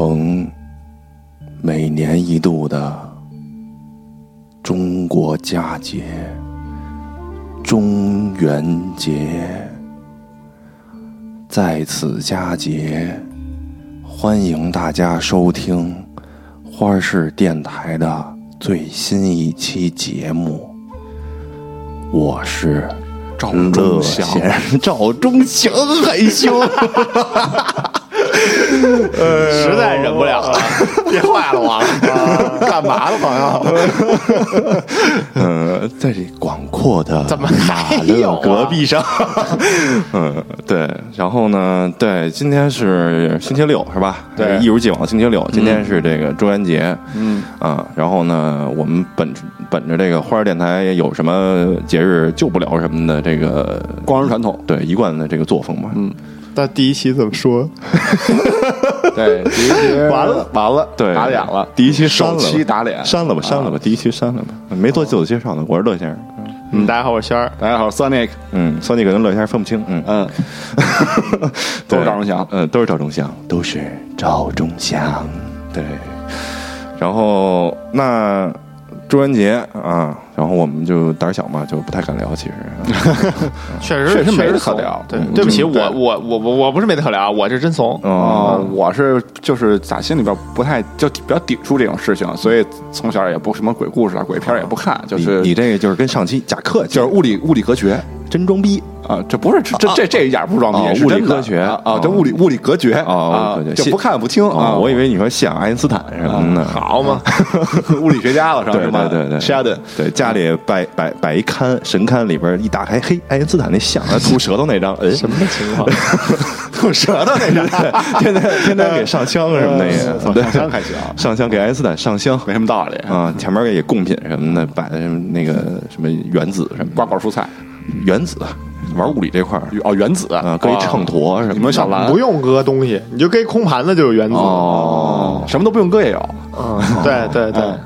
时逢每年一度的中国佳节中元节，在此佳节，欢迎大家收听花市电台的最新一期节目。我是赵乐忠祥赵忠祥害羞。实在忍不了了，别坏了我了，干嘛呢，朋友？嗯，在这广阔的怎么马勒还有啊？戈壁上，嗯，对，然后呢，对，今天是星期六是吧？对。一如既往，星期六，今天是这个中元节，嗯。啊，然后呢，我们本本着这个花儿电台有什么节日救不了什么的这个光荣传统，对一贯的这个作风嘛，嗯，那第一期怎么说？对，第一期完了完了，对，打脸了，第一期删首期打脸，删了吧，删了吧，第一期删了吧，没做自我介绍呢，我是乐先生，嗯，大家好，我是仙儿。大家好，Sonic，嗯，酸尼克跟乐先生分不清，嗯。嗯，都是赵忠祥。嗯，都是赵忠祥，都是赵忠祥，对。然后那朱元杰啊，然后我们就胆儿小嘛，就不太敢聊。其实，确实确实没得可聊。对嗯，对不起，我我我我我不是没得可聊，我是真怂。哦，我是就是打心里边不太就比较抵触这种事情，所以从小也不什么鬼故事啊、鬼片也不看，就是你你这个就是跟上期假客气，就是物理物理隔绝真装逼。啊，这不是这这这这一点不装哦逼，物理科学啊这物理物理隔绝啊就不看不听啊，我以为你说像爱因斯坦什么的。好嘛，物理学家了是吧？对是吧？对对。对 Sheldon 对，家里摆摆摆一龛神龛里边一打开，嘿，爱因斯坦那像，吐舌头那张，哎，什么情况？吐舌头那张，天天天天给上香什么的也，对。上香还行，上香给爱因斯坦上香，没什么道理。啊，前面给贡品什么的，摆的什么那个什么原子什么瓜果蔬菜原子，玩物理这块儿哦，原子啊，搁一秤砣什么。你们小蓝不用搁东西，你就搁一空盘子就有原子。哦，什么都不用搁也有，嗯，对对对嗯，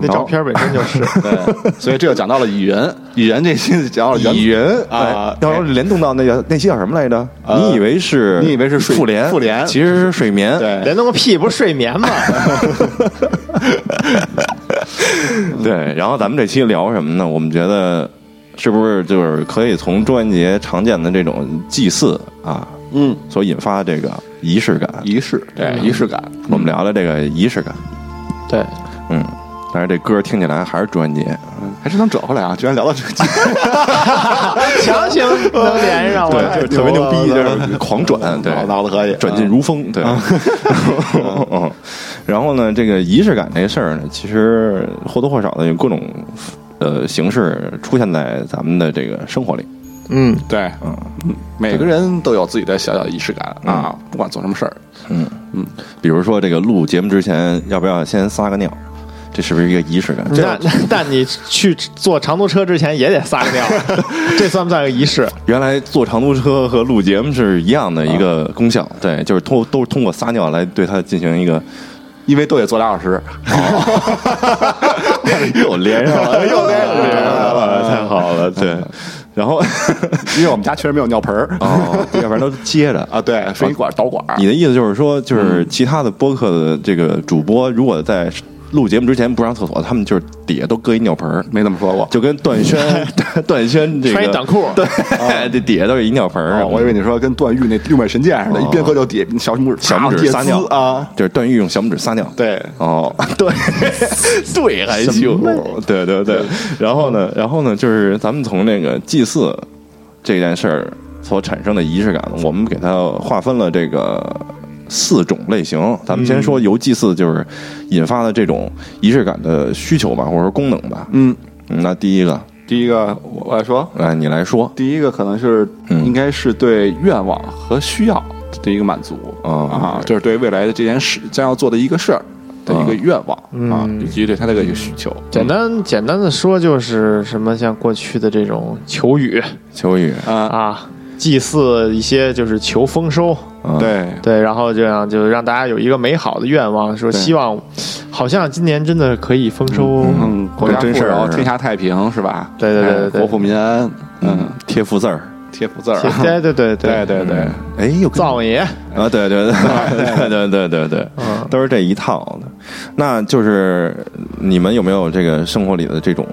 那照片本身就是。对，所以这就讲到了蚁人，蚁人这期讲到了蚁人啊哎要是联动到那个那期叫什么来着？你以为是你以为是睡复联？复联其实是睡眠。对联动个屁，不是睡眠吗？对，然后咱们这期聊什么呢？我们觉得是不是就是可以从中元节常见的这种祭祀啊，嗯，所引发这个仪式感？仪式，对仪式感，我们聊聊这个仪式感。对，嗯，但是这歌听起来还是中元节。还是能折回来啊！居然聊到这个，强行能连上我。对，就是特别牛逼，就是狂转，对，脑子可以转进如风，对。嗯，然后呢，这个仪式感这事儿呢，其实或多或少的有各种呃形式出现在咱们的这个生活里。嗯，对，嗯每个人都有自己的小小的仪式感啊，不管做什么事儿，嗯嗯，比如说这个录节目之前，要不要先撒个尿？这是不是一个仪式感？这那那但你去坐长途车之前也得撒个尿，这算不算个仪式？原来坐长途车和录节目是一样的一个功效，对，就是通都是通过撒尿来对它进行一个因为都得坐俩小时，又连上了，又连上了，太好了，对。然后 因为我们家确实没有尿盆儿哦，要不然都接着。啊，对，水管导管，你的意思就是说，就是其他的播客的这个主播，如果在录节目之前不上厕所，他们就是底下都搁一尿盆儿，没怎么说过。就跟段轩段轩这个。穿一短裤。对，这底下都是一尿盆儿。哦我以为你说跟段誉那六脉神剑似的，一边喝就底小拇指小拇指撒尿。啊，，就是段誉用小拇指撒尿。对，哦，对，对，还行，对对。对。然后呢，然后呢，就是咱们从那个祭祀这件事儿所产生的仪式感，我们给它划分了这个四种类型。咱们先说由祭祀就是引发的这种仪式感的需求吧，或者说功能吧。嗯，嗯，那第一个，第一个我我来说，来你来说。第一个可能是嗯。应该是对愿望和需要的一个满足。哦。啊，就是对未来的这件事将要做的一个事儿的一个愿望啊，以及对他的一个需求。简单简单的说，就是什么像过去的这种求雨。求雨，啊，啊，祭祀一些就是求丰收，嗯，对，对，然后这样就让大家有一个美好的愿望，说希望，好像今年真的可以丰收。嗯，国家真事儿富饶，天下太平，是吧？对对对对国富民安，嗯，贴福字儿，贴福字儿。啊，对对对对。对对，哎，又跟灶王爷，啊，对对对。对对对对对，嗯。都是这一套的。那就是你们有没有这个生活里的这种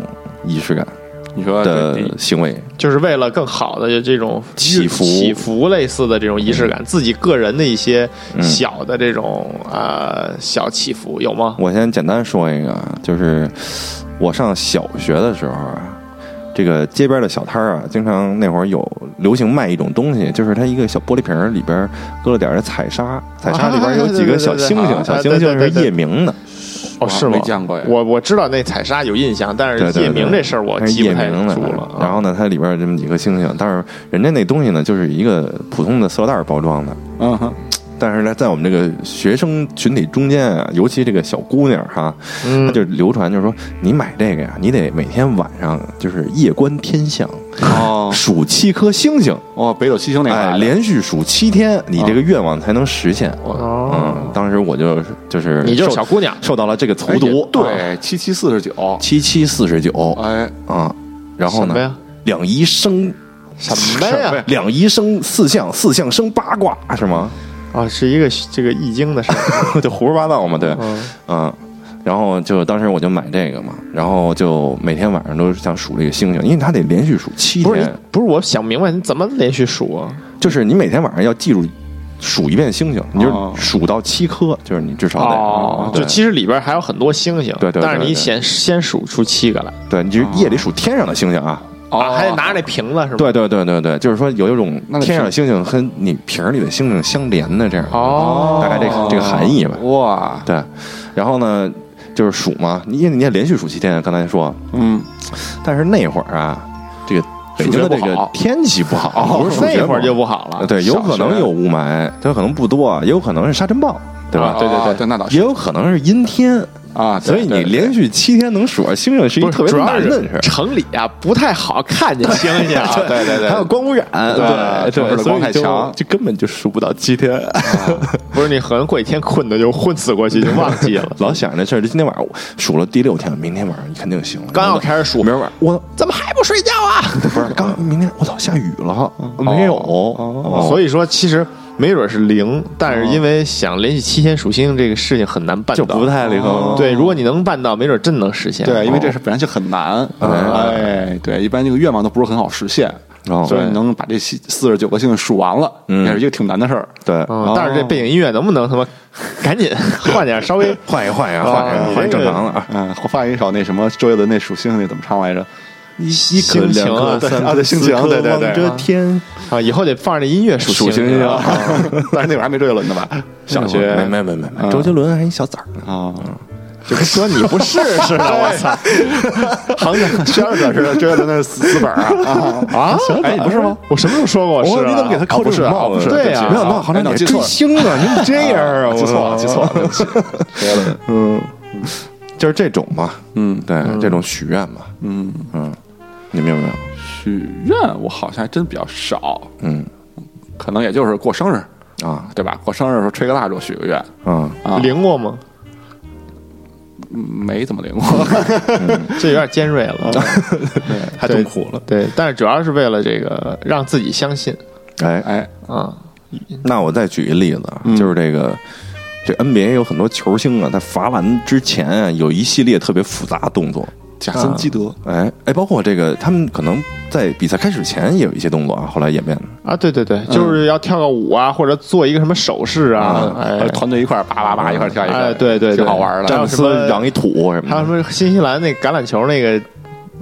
仪式感你说的行为？就是为了更好的这种祈福祈福类似的这种仪式感，自己个人的一些嗯小的这种呃小祈福有吗？我先简单说一个啊，就是我上小学的时候啊，这个街边的小摊儿啊，经常那会儿有流行卖一种东西，就是它一个小玻璃瓶儿里边搁了点儿彩砂，彩砂里边有几个小星星，啊对对对小星星是夜明的，哦，是吗？没见过呀。我我知道那彩砂有印象，但是夜明这事儿我记不太住了。啊。然后呢，它里边有这么几颗星星，但是人家那东西呢，就是一个普通的塑料袋儿包装的。嗯哼，但是呢，在我们这个学生群体中间啊，尤其这个小姑娘哈，嗯。她就流传就是说，你买这个呀，你得每天晚上就是夜观天象，哦。数七颗星星，哦，北斗七星那个哎，连续数七天，你这个愿望才能实现。当时我就就是你就是小姑娘，受到了这个荼哎毒，对，七七四十九，七七四十九哎，啊，然后呢？两仪生什么呀？两仪生四象，四象生八卦是吗？啊，是一个这个易经的事儿。就胡说八道嘛，对，嗯。嗯，然后就当时我就买这个嘛，然后就每天晚上都想数这个星星，因为它得连续数七不是天，不是，我想明白你怎么连续数啊？就是你每天晚上要记住数一遍星星，你就哦。数到七颗，就是你至少得，哦，就其实里边还有很多星星，对对对但是你先先数出七个来。对，你就是夜里数天上的星星啊。啊，还得拿着那瓶子是吧？对对对对对，就是说有一种天上的星星和你瓶儿里的星星相连的这样，哦，大概这个这个含义吧。哇，对，然后呢，就是数嘛，你你也连续数七天，刚才说，嗯，但是那会儿啊，这个北京的这个天气不好，不是数学那会儿就不不好了，。对，有可能有雾霾，它可能不多，也有可能是沙尘暴，对吧？对对对对，那倒是也有可能是阴天，啊，所以你连续七天能数上星星是一个特别难的事儿。城里啊不太好看见星星，对对对还有光污染，对对，所以就强就根本就数不到七天。不是你可能过几天困的就昏死过去，就忘记了。老想着这事儿，就今天晚上数了第六天，明天晚上你肯定行了。刚要开始数明儿晚上我怎么还不睡觉啊？不是刚明天我操下雨了，没有，哦所以说，其实没准是零，但是因为想连续七天数星星这个事情很难办到，就不太灵。对。如果你能办到，没准真能实现。对，因为这事本来就很难，哎，对，一般这个愿望都不是很好实现，哦所以能把这四十九个星星数完了，嗯也是一个挺难的事儿。对，嗯，但是这背景音乐能不能他妈 赶紧换点稍微换一换呀，啊换一换一正常的啊。嗯，换一首那什么周杰伦那数星星那怎么唱来着？一颗两颗三啊对心情对对对这天，啊，以后得放着这音乐数数星星。但是那会儿还没周杰伦呢吧？小学没没没没周杰伦还一小崽儿呢。啊，就跟说你不是 似的，我操！好像宣着是周杰伦的死死本儿啊啊！哎不是吗？我什么时候说过我？你怎么给他扣这种帽子？对呀没想到好像你追星啊，你怎么这样啊？记错了，我记错了，对不起。嗯，就是这种嘛，嗯对，这种许愿嘛，嗯，嗯，你们有没有？许愿我好像还真比较少，嗯可能也就是过生日，啊对吧？过生日的时候吹个蜡烛许个愿啊，啊，灵过吗？没怎么灵过。这有点尖锐了，太痛苦了。对，但是主要是为了这个让自己相信哎，哎，啊。那我再举一例子就是这个。这 NBA 有很多球星啊，在罚篮之前啊，有一系列特别复杂的动作。贾森基德，哎哎，包括这个，他们可能在比赛开始前也有一些动作啊，后来演变的。啊，对对对，就是要跳个舞啊，或者做一个什么手势啊，哎呃，团队一块儿叭叭叭一块儿跳一个，哎，对对对，挺好玩的。还有詹姆斯什么让一土什还有。什么新西兰那橄榄球那个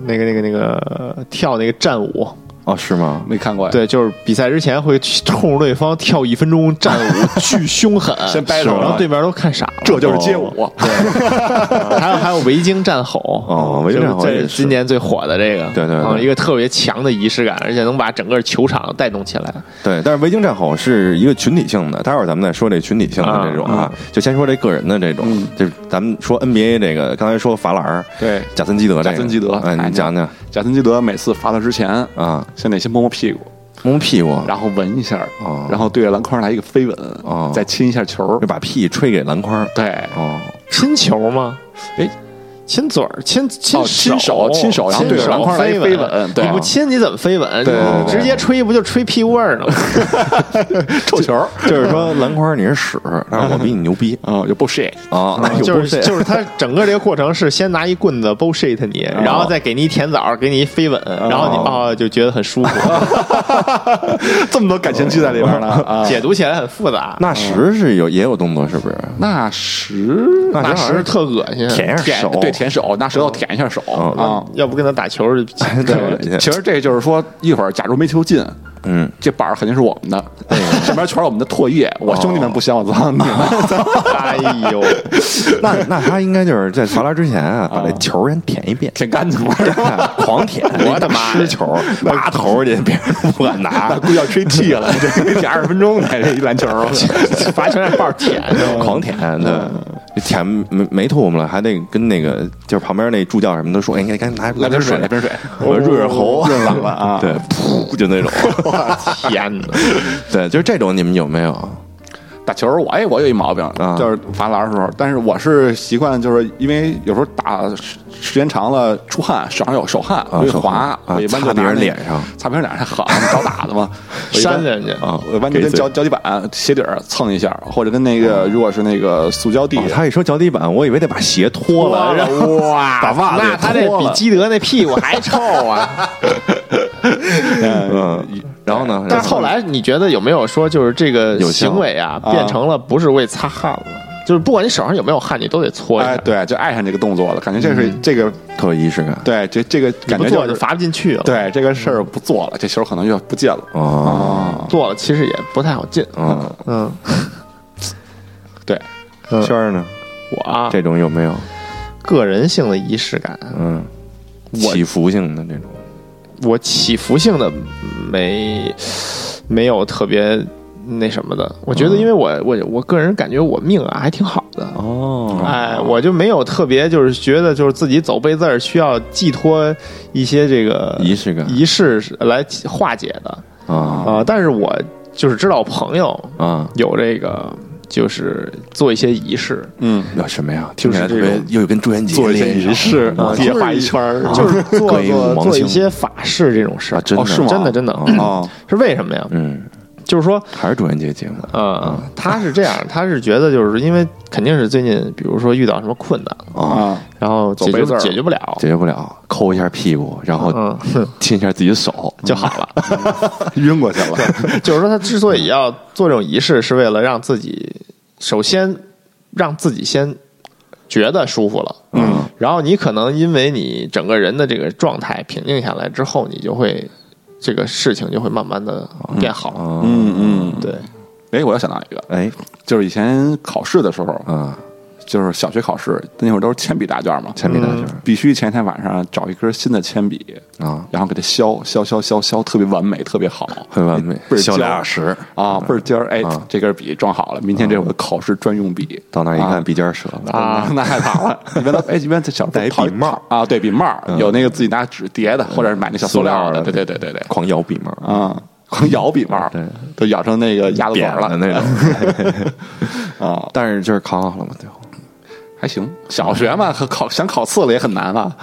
那个那个那个呃跳那个战舞，哦，是吗？没看过呀？对，就是比赛之前会冲着对方跳一分钟战舞，巨凶狠，先掰手然后对面都看傻了。这就是街舞。对 还有还有维京战吼哦维京战吼是这也是今年最火的这个，对对一个特别强的仪式感，而且能把整个球场带动起来。对，但是维京战吼是一个群体性的，待会儿咱们再说这群体性的这种啊，就先说这个人的这种，就是咱们说 NBA 这个，刚才说罚篮儿，对，贾森基德这个，贾森基德哎，哎你讲讲贾森基德每次罚他之前，啊，先得先摸摸屁股，摸摸屁股，然后闻一下哦，然后对着篮筐来一个飞吻哦，再亲一下球就。把屁吹给篮筐，对，哦，亲球吗？亲嘴儿，亲亲哦亲手亲手然后对着篮筐来一飞吻对你不亲你怎么飞吻？对直接吹不就吹屁味儿呢吗？臭球儿，就是说篮筐你是屎，但是我比你牛逼啊，就 bullshit，啊！就是就是他整个这个过程是先拿一棍子 bullshit 你，然后再给你一甜枣，给你一飞吻，然后你啊就觉得很舒服，这么多感情戏在里边呢啊！解读起来很复杂。那时是有也有动作，是不是？那时那那时时特恶心，舔舔一下手，对舔手，拿舌头舔一下手嗯啊。要不跟他打球 其实这就是说，一会儿假如没球进，嗯，这板儿肯定是我们的，上面全是我们的唾液。我兄弟们不嫌我脏，你们哎呦，那那他应该就是在罚篮之前啊，把这球先舔一遍，舔干净了。狂舔，我的妈呀吃球，拔头去，别人都不敢拿，估计要吹气了，这得舔二十分钟才这一篮球。罚球让抱着舔，狂舔，对，舔没没吐沫了，还得跟那个就是旁边那助教什么都说，哎，你赶紧拿来瓶水，来瓶水，我润润喉，润嗓子啊对，噗，就那种，天哪！对，就是这种，你们有没有？打球我哎，我有一毛病，啊就是罚篮的时候，但是我是习惯，就是因为有时候打时时间长了出汗，手上有手汗会手汗滑，啊我一般就擦别拿那人脸上，擦别人脸上好 找打的嘛，我。一般扇人家啊我一般就跟嘴脚脚底板鞋底儿蹭一下，或者跟那个如果是那个塑胶地哦，他一说脚底板，我以为得把鞋脱了，然后哇，把袜子也那他这比基德那屁股还臭啊！嗯，然后呢？但是后来你觉得有没有说，就是这个行为啊，啊。变成了不是为擦汗了，就是不管你手上有没有汗，你都得搓一下，，哎对，就爱上这个动作了，感觉这是这个特有仪式感。对这这个你不做就感觉就是罚不进去了。对这个事儿不做了，这球可能就不进了。哦，啊。做了其实也不太好进。嗯，嗯，对，嗯。轩儿呢？我啊，这种有没有？个人性的仪式感，嗯，我起伏性的这种，我起伏性的没没有特别那什么的。我觉得，因为我我我个人感觉我命啊还挺好的。哦。哎，我就没有特别，就是觉得就是自己走背字儿需要寄托一些这个仪式感。仪式来化解的。啊啊、但是我就是知道我朋友啊，有这个，就是做一些仪式，嗯，那什么呀？听起来特就是这种别又跟朱元节做一些仪式啊，地下画一圈儿，就是 做 做做一些法事这种事真的。哦是吗？真的真的嗯。哦，是为什么呀？嗯，就是说，还是中元节节目。呃，他是这样，他是觉得就是因为肯定是最近，比如说遇到什么困难，啊，啊，然后解决解决不了，解决不了，抠一下屁股，然后亲一下自己的手，就好了。晕过去了，就是说，他之所以要做这种仪式，是为了让自己首先让自己先觉得舒服了，嗯，然后你可能因为你整个人的这个状态平静下来之后，你就会这个事情就会慢慢的变好。嗯，嗯嗯，对，哎，我又想到一个，哎就是以前考试的时候，啊，就是小学考试那会儿都是铅笔答卷嘛，铅笔答卷必须前一天晚上找一根新的铅笔，啊，然后给它削削削削削，特别完美，特别好，很完美倍，儿小尖俩小时啊，倍儿尖儿，哎啊，这根笔装好了，明天这是我的考试专用笔。到那儿一啊看，笔尖儿折了，啊，那害怕了！一般都哎，一般在小时候戴一套笔帽啊，对，笔帽嗯有那个自己拿纸叠的，或者是买那小塑料的，对对对对对，狂摇笔帽，啊，光咬笔帽，对，都咬成那个鸭子嘴了的那种，啊，但是就是考好了嘛，最后还行。小学嘛，和考想考次了也很难啊。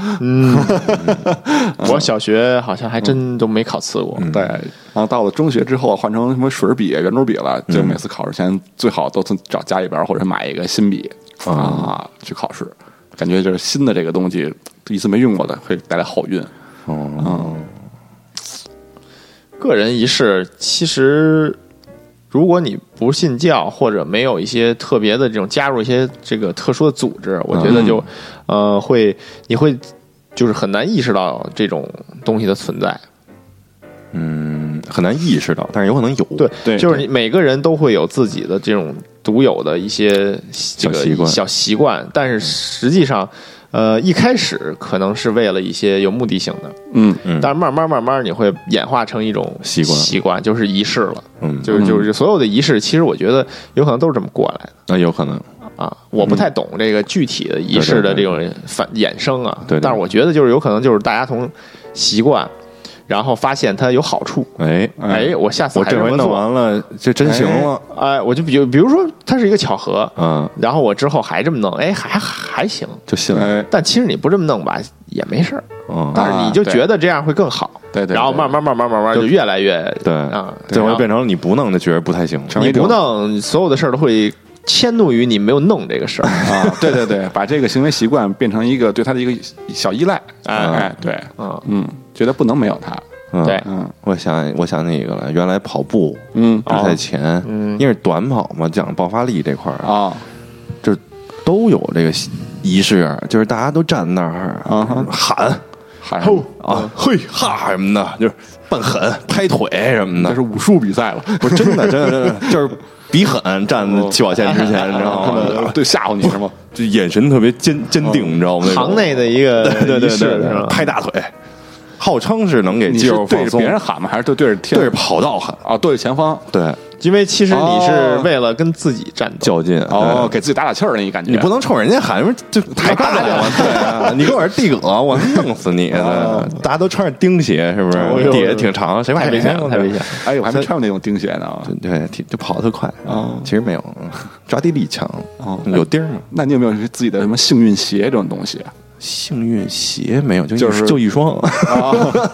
我小学好像还真都没考次过。对，然后到了中学之后，换成什么水笔、圆珠笔了，就每次考试前最好都从找家里边或者买一个新笔啊去考试，感觉就是新的这个东西，一次没用过的会带来好运。哦，个人仪式其实，如果你不信教或者没有一些特别的这种加入一些这个特殊的组织，我觉得就、呃会你会就是很难意识到这种东西的存在。嗯，很难意识到，但是有可能有，对对就是你每个人都会有自己的这种独有的一些这个小习惯。小习惯，但是实际上，呃，一开始可能是为了一些有目的性的，嗯嗯但是慢慢慢慢你会演化成一种习惯习惯就是仪式了。嗯，就是就是所有的仪式，其实我觉得有可能都是这么过来的那有可能，啊。我不太懂这个具体的仪式的这种反衍生啊，对对但是我觉得就是有可能就是大家从习惯，然后发现它有好处，哎，哎，我下次我这回弄完了，就真行了。哎，我就比如比如说它是一个巧合，嗯，然后我之后还这么弄，哎，还还行。就信了。哎，但其实你不这么弄吧，也没事儿，嗯，但是你就觉得这样会更好，对对对然后慢慢慢慢慢慢就越来越对啊，最后变成你不弄就觉得不太行。你不弄，所有的事儿都会迁怒于你没有弄这个事儿。啊，对对对，把这个行为习惯变成一个对他的一个小依赖，哎哎，对，嗯，嗯，觉得不能没有他，嗯。对。嗯。我想我想起一个来，原来跑步嗯。比赛前，嗯。因为短跑嘛，讲爆发力这块儿，啊。就都有这个仪式，就是大家都站那儿啊喊。喊。吼。啊嘿哈什么的，就是扮狠拍腿什么的。这是，武术比赛了，不是真的真的真的就是比狠站在起跑线之前，你知道吗？对，吓唬你是吗？就眼神特别坚坚定，你知道吗？行内的一个 对对对？拍大腿，号称是能给肌肉放松，别人喊吗？还是对对着天？对着跑道喊，啊，对着前方。对，因为其实你是哦为了跟自己战斗，较劲哦，给自己打打气儿那一感觉。你不能冲人家喊，因为就太大了，对啊，你跟我是地哥，我弄死你！哦大家都穿着钉鞋，是不是？底下挺长，谁怕谁太危险了，太危险了。哎，我还没穿过那种钉鞋呢。对，就跑得特快啊其实没有，嗯抓地力强哦，有钉儿吗？那你有没有自己的什么幸运鞋这种东西？幸运鞋没有，就一就是就一双，啊，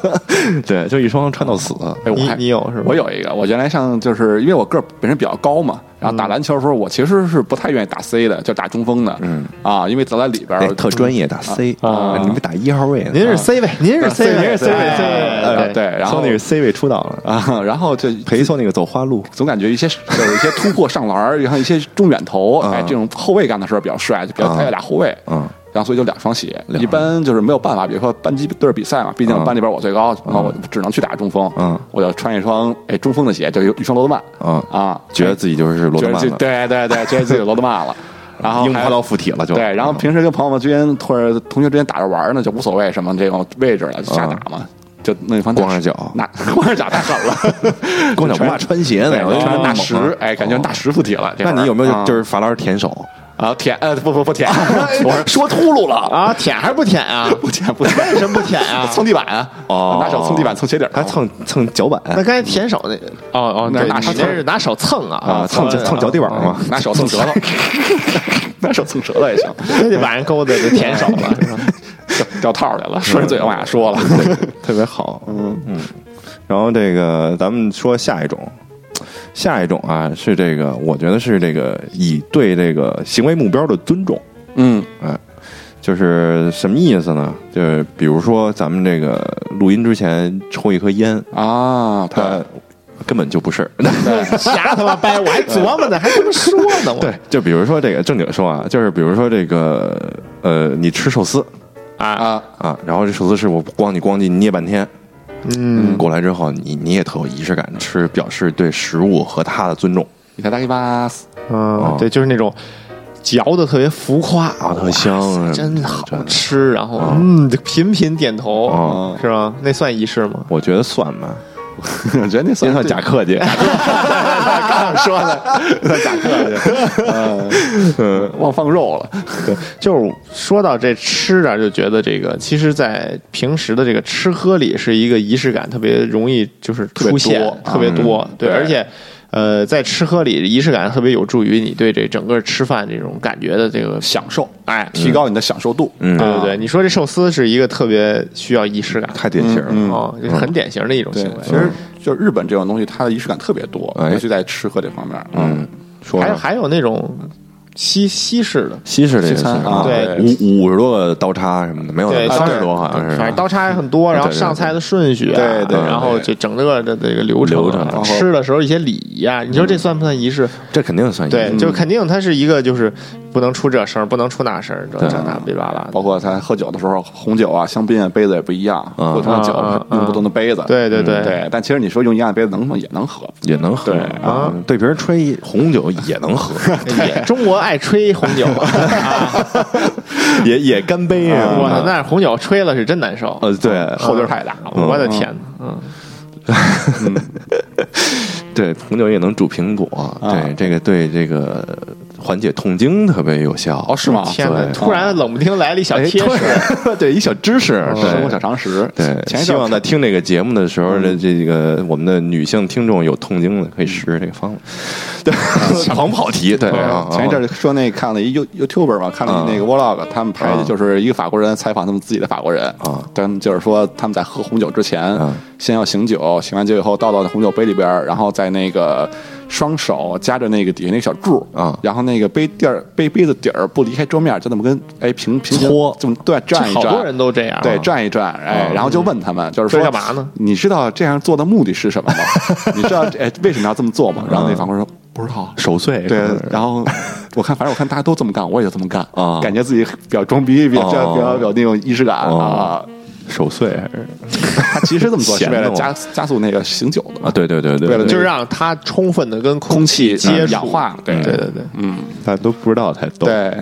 对，就一双穿到死。哎，我你还你有是吧？我有一个，我原来上就是因为我个儿本身比较高嘛，然后打篮球的时候，我其实是不太愿意打 C 的，就打中锋的，嗯。啊，因为走在里边哎儿，特专业打 C 啊你们打一号位呢？您是 C 位，您是 C 位，您是 C 位哎 C 位对对，然后那个 C 位出道了，啊，然后就陪送那个走花路，总感觉一些有一些突破上篮儿，然后一些中远投，啊。哎，这种后卫干的时候比较帅，就比较啊。他要打后卫，嗯，然后所以就两双鞋，一般就是没有办法，比如说班级队儿比赛嘛，毕竟嗯班里边我最高，然后我只能去打中锋，嗯我就穿一双哎中锋的鞋，就有一双罗德曼，嗯啊，觉得自己就是罗德曼了，对对对，觉得自己有罗德曼了，然后还樱花到附体了就。对，然后平时跟朋友们之间或者同学之间打着玩呢，就无所谓什么这种位置了，就瞎打嘛，就那双光着脚那 光着脚太狠了，光脚 不怕穿鞋就穿大石，哎，感觉大石附体了。那你有没有啊就是罚篮舔手？啊舔？呃，不不不舔，我说说秃噜了，啊，舔还是不舔啊？不舔不舔，为什么不舔啊？蹭地板啊？哦拿手蹭地板蹭鞋底儿，还蹭蹭脚板那刚才舔手那个，哦哦，那是拿手那是拿手蹭啊啊，蹭蹭蹭脚底板嘛？拿手蹭舌头，拿手蹭舌头也行，那得把人勾的就舔手了，是吧？掉掉套里了，顺着嘴往下说了。特别好，嗯嗯。然后这个咱们说下一种，下一种啊是这个，我觉得是这个以对这个行为目标的尊重，嗯。哎，就是什么意思呢？就是比如说咱们这个录音之前抽一颗烟，啊，他根本就不是。瞎他妈掰，我还琢磨呢，还这么说呢，我。对，就比如说这个正经说啊，就是比如说这个呃，你吃寿司。啊，啊，啊，然后这寿司师傅咣叽咣叽捏半天，嗯，过来之后，你你也特有仪式感，吃表示对食物和他的尊重いただきます。嗯，对，就是那种嚼的特别浮夸啊，特香哇塞啊，真好真的。吃，然后嗯，就频频点头哦，是吧？那算仪式吗？我觉得算吧， 我 觉得那算不算假客气。刚说的，算假客气，嗯，忘放肉了，就是说到这吃啊，就觉得这个，其实，在平时的这个吃喝里，是一个仪式感特别容易就是出现多特别多，对，对而且。呃，在吃喝里，仪式感特别有助于你对这整个吃饭这种感觉的这个享受，哎，提高你的享受度。嗯，对对对，你说这寿司是一个特别需要仪式感，太典型了。嗯哦，这是很典型的一种行为。，其实就日本这种东西，它的仪式感特别多，哎尤其在吃喝这方面。嗯，还有还有那种西西式的，西式这个西餐啊对。五五十多个刀叉什么的，没有对，三十多好像是，反正刀叉也很多，然后对对对。上菜的顺序啊，对对然后对这整个的这个流程啊，流程然后吃的时候一些礼仪啊，你说这算不算仪式？这肯定算对，仪式。就肯定它是一个就是不能出这声儿，不能出那声儿，这对。这那哔哩吧。包括他喝酒的时候，红酒啊、香槟啊，杯子也不一样，嗯。不同的酒用不同的杯子。对对对。对，但其实你说用一样的杯子能吗？也能喝。也能喝。对。啊，对瓶吹红酒也能喝，中国爱吹红酒。啊！也也干杯啊。我操，那红酒吹了是真难受，呃对后劲太大我的天哪！嗯，对，红酒也能煮苹果，对这个对这个缓解痛经特别有效。哦，是吗？天哪！突然冷不丁来了一小哎贴士，对 对，一小知识，生活小常识。对，前一阵希望在听这个节目的时候的这个我们的女性听众有痛经的，可以试试这个方法。对，狂跑题，对。啊，前一阵儿说那看了一 You YouTuber 嘛，看了那个 Vlog，他们拍的就是一个法国人采访他们自己的法国人啊，他们就是说他们在喝红酒之前啊，先要醒酒，醒完酒以后倒到红酒杯里边，然后在那个双手夹着那个底下那个小柱啊然后那个杯底儿杯杯子底儿不离开桌面，就那么跟哎平平行搓这么对转一转，好多人都这样。对，转一转，哎，然后就问他们，就是说干嘛呢？你知道这样做的目的是什么吗？你知道哎为什么要这么做吗？然后那法国人说不知道。守岁，对，然后我看，反正我看大家都这么干，我也就这么干啊感觉自己比较装逼，比较哦比较有那种仪式感哦啊。守岁还是？他其实这么做是为了加加速那个醒酒的嘛？对对对对，为了就是让它充分的跟空气接触。氧化，对对对对，嗯，大家都不知道才逗。对，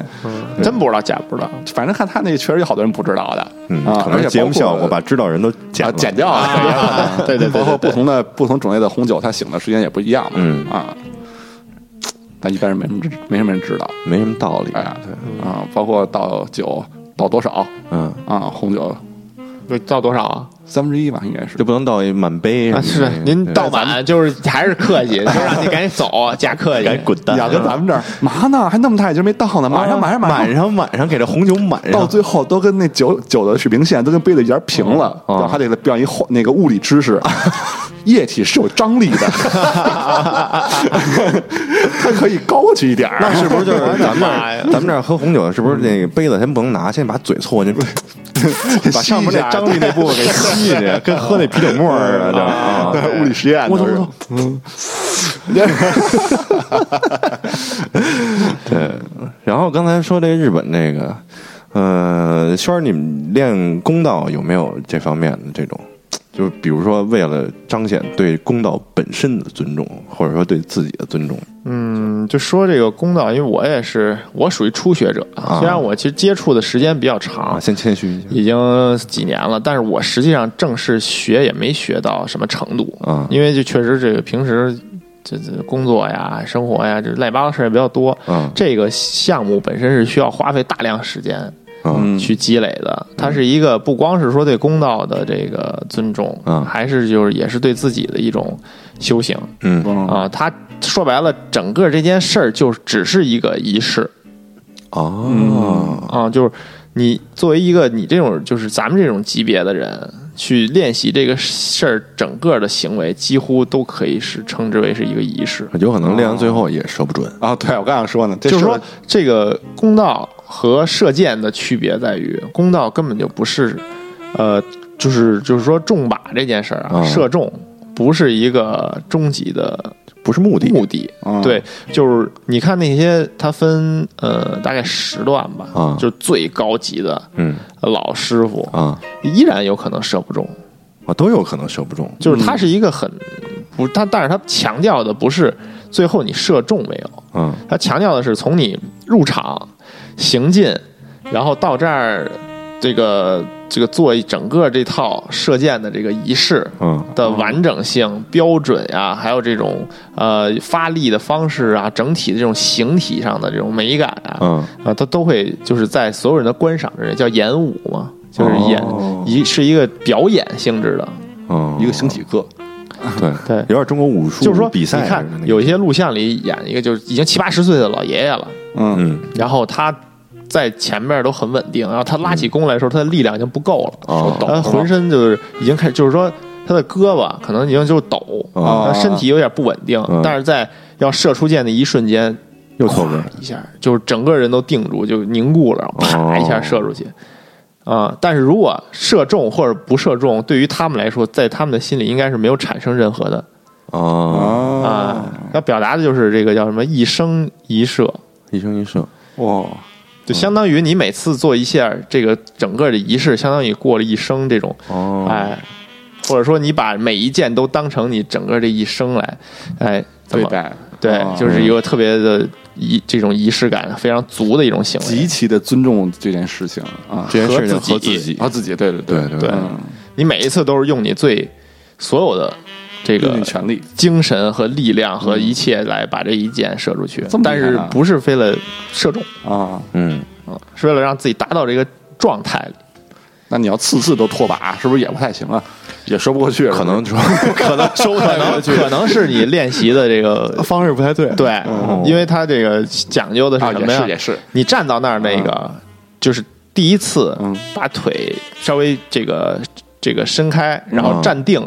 真不知道假不知道。反正看他那个确实有好多人不知道的，嗯，啊，可能是节目效果把知道人都剪剪掉了，对对对对包括不同的不同种类的红酒，它醒的时间也不一样嘛，嗯。啊，但一般人没什么知没什么人知道，没什么道理。哎呀，对。啊，包括倒酒倒多少嗯，啊，红酒对到多少啊？三分之一吧，应该是。就不能倒一满杯啊，是您倒满就是还是客气，就让你赶紧走，加客气，赶紧滚蛋。你要跟咱们这儿嘛呢？还那么大一截没倒呢，马上马上。满上满上晚上给这红酒满上，到最后都跟那酒酒的水平线都跟杯子一样平了，哦然后还得表演一化那个物理知识，液体是有张力的，它可以高级一点儿。那是不是就是咱们咱们这儿喝红酒，是不是那个杯子先不能拿，先把嘴凑过去，把上面那张力那部分给吸进去，跟喝那啤酒沫似的，物理实验都是我操我操！对，然后刚才说这日本那个，呃，轩儿，你们练公道有没有这方面的这种？就是比如说，为了彰显对公道本身的尊重，或者说对自己的尊重，嗯，就说这个公道，因为我也是我属于初学者，啊虽然我其实接触的时间比较啊，长，先谦虚一下已经几年了，但是我实际上正式学也没学到什么程度啊因为就确实这个平时这这工作呀、生活呀，这乱七八糟事儿也比较多。嗯这个项目本身是需要花费大量时间嗯去积累的，它是一个不光是说对公道的这个尊重，嗯还是就是也是对自己的一种修行嗯啊。它说白了，整个这件事儿就只是一个仪式。哦啊，就是你作为一个你这种就是咱们这种级别的人去练习这个事儿，整个的行为几乎都可以是称之为是一个仪式。有可能练完最后也说不准。啊，对我刚想说呢，就是说，这个公道和射箭的区别在于，弓道根本就不是，呃，就是就是说中靶这件事儿啊，啊。射中不是一个终极的不是目的。目的。嗯对，就是你看那些，它分呃大概十段吧，啊。就是最高级的嗯。老师傅啊。依然有可能射不中，啊，都有可能射不中。就是它是一个很不，它但是它强调的不是最后你射中没有，嗯。它强调的是从你入场行进，然后到这儿这个这个做一整个这套射箭的这个仪式嗯。的完整性、标准啊、还有这种呃发力的方式啊，整体的这种形体上的这种美感啊，嗯。啊，它都会就是在所有人的观赏之内叫演武嘛，就是演哦一是一个表演性质的，嗯，一个形体课，对。对。有点中国武术就是说比赛你看有一些录像里演一个就是已经七八十岁的老爷爷了，嗯。嗯然后他在前面都很稳定，然后他拉起弓来的时候，他的力量已经不够了，哦他浑身就是已经开始，就是说他的胳膊可能已经就是抖，哦他身体有点不稳定，嗯。但是在要射出箭的一瞬间，又错了一下。就是整个人都定住，就凝固了，然后啪哦一下射出去。啊、但是如果射中或者不射中，对于他们来说，在他们的心里应该是没有产生任何的。哦，啊。要表达的就是这个叫什么一生一射，一生一世。哇，就相当于你每次做一下这个整个的仪式，相当于过了一生这种，哦，哎，或者说你把每一件都当成你整个这一生来，哎，怎么对待，对哦，就是一个特别的仪这种仪式感非常足的一种行为。极。其的尊重这件事情啊，这件事情和自己和自己啊自己，对对对对对对。嗯你每一次都是用你最所有的这个。精神和力量和一切来把这一箭射出去。但是不是为了射中，啊，嗯，嗯，是为了让自己达到这个状态。里。那你要次次都脱靶，是不是也不太行啊？也说不过去，可能说 可能说不可能 可能是你练习的这个 方式不太对，对，因为他这个讲究的是啊，什么呀？也是也是，你站到那儿那个，就是第一次嗯。把腿稍微这个这个伸开，然后嗯。站定。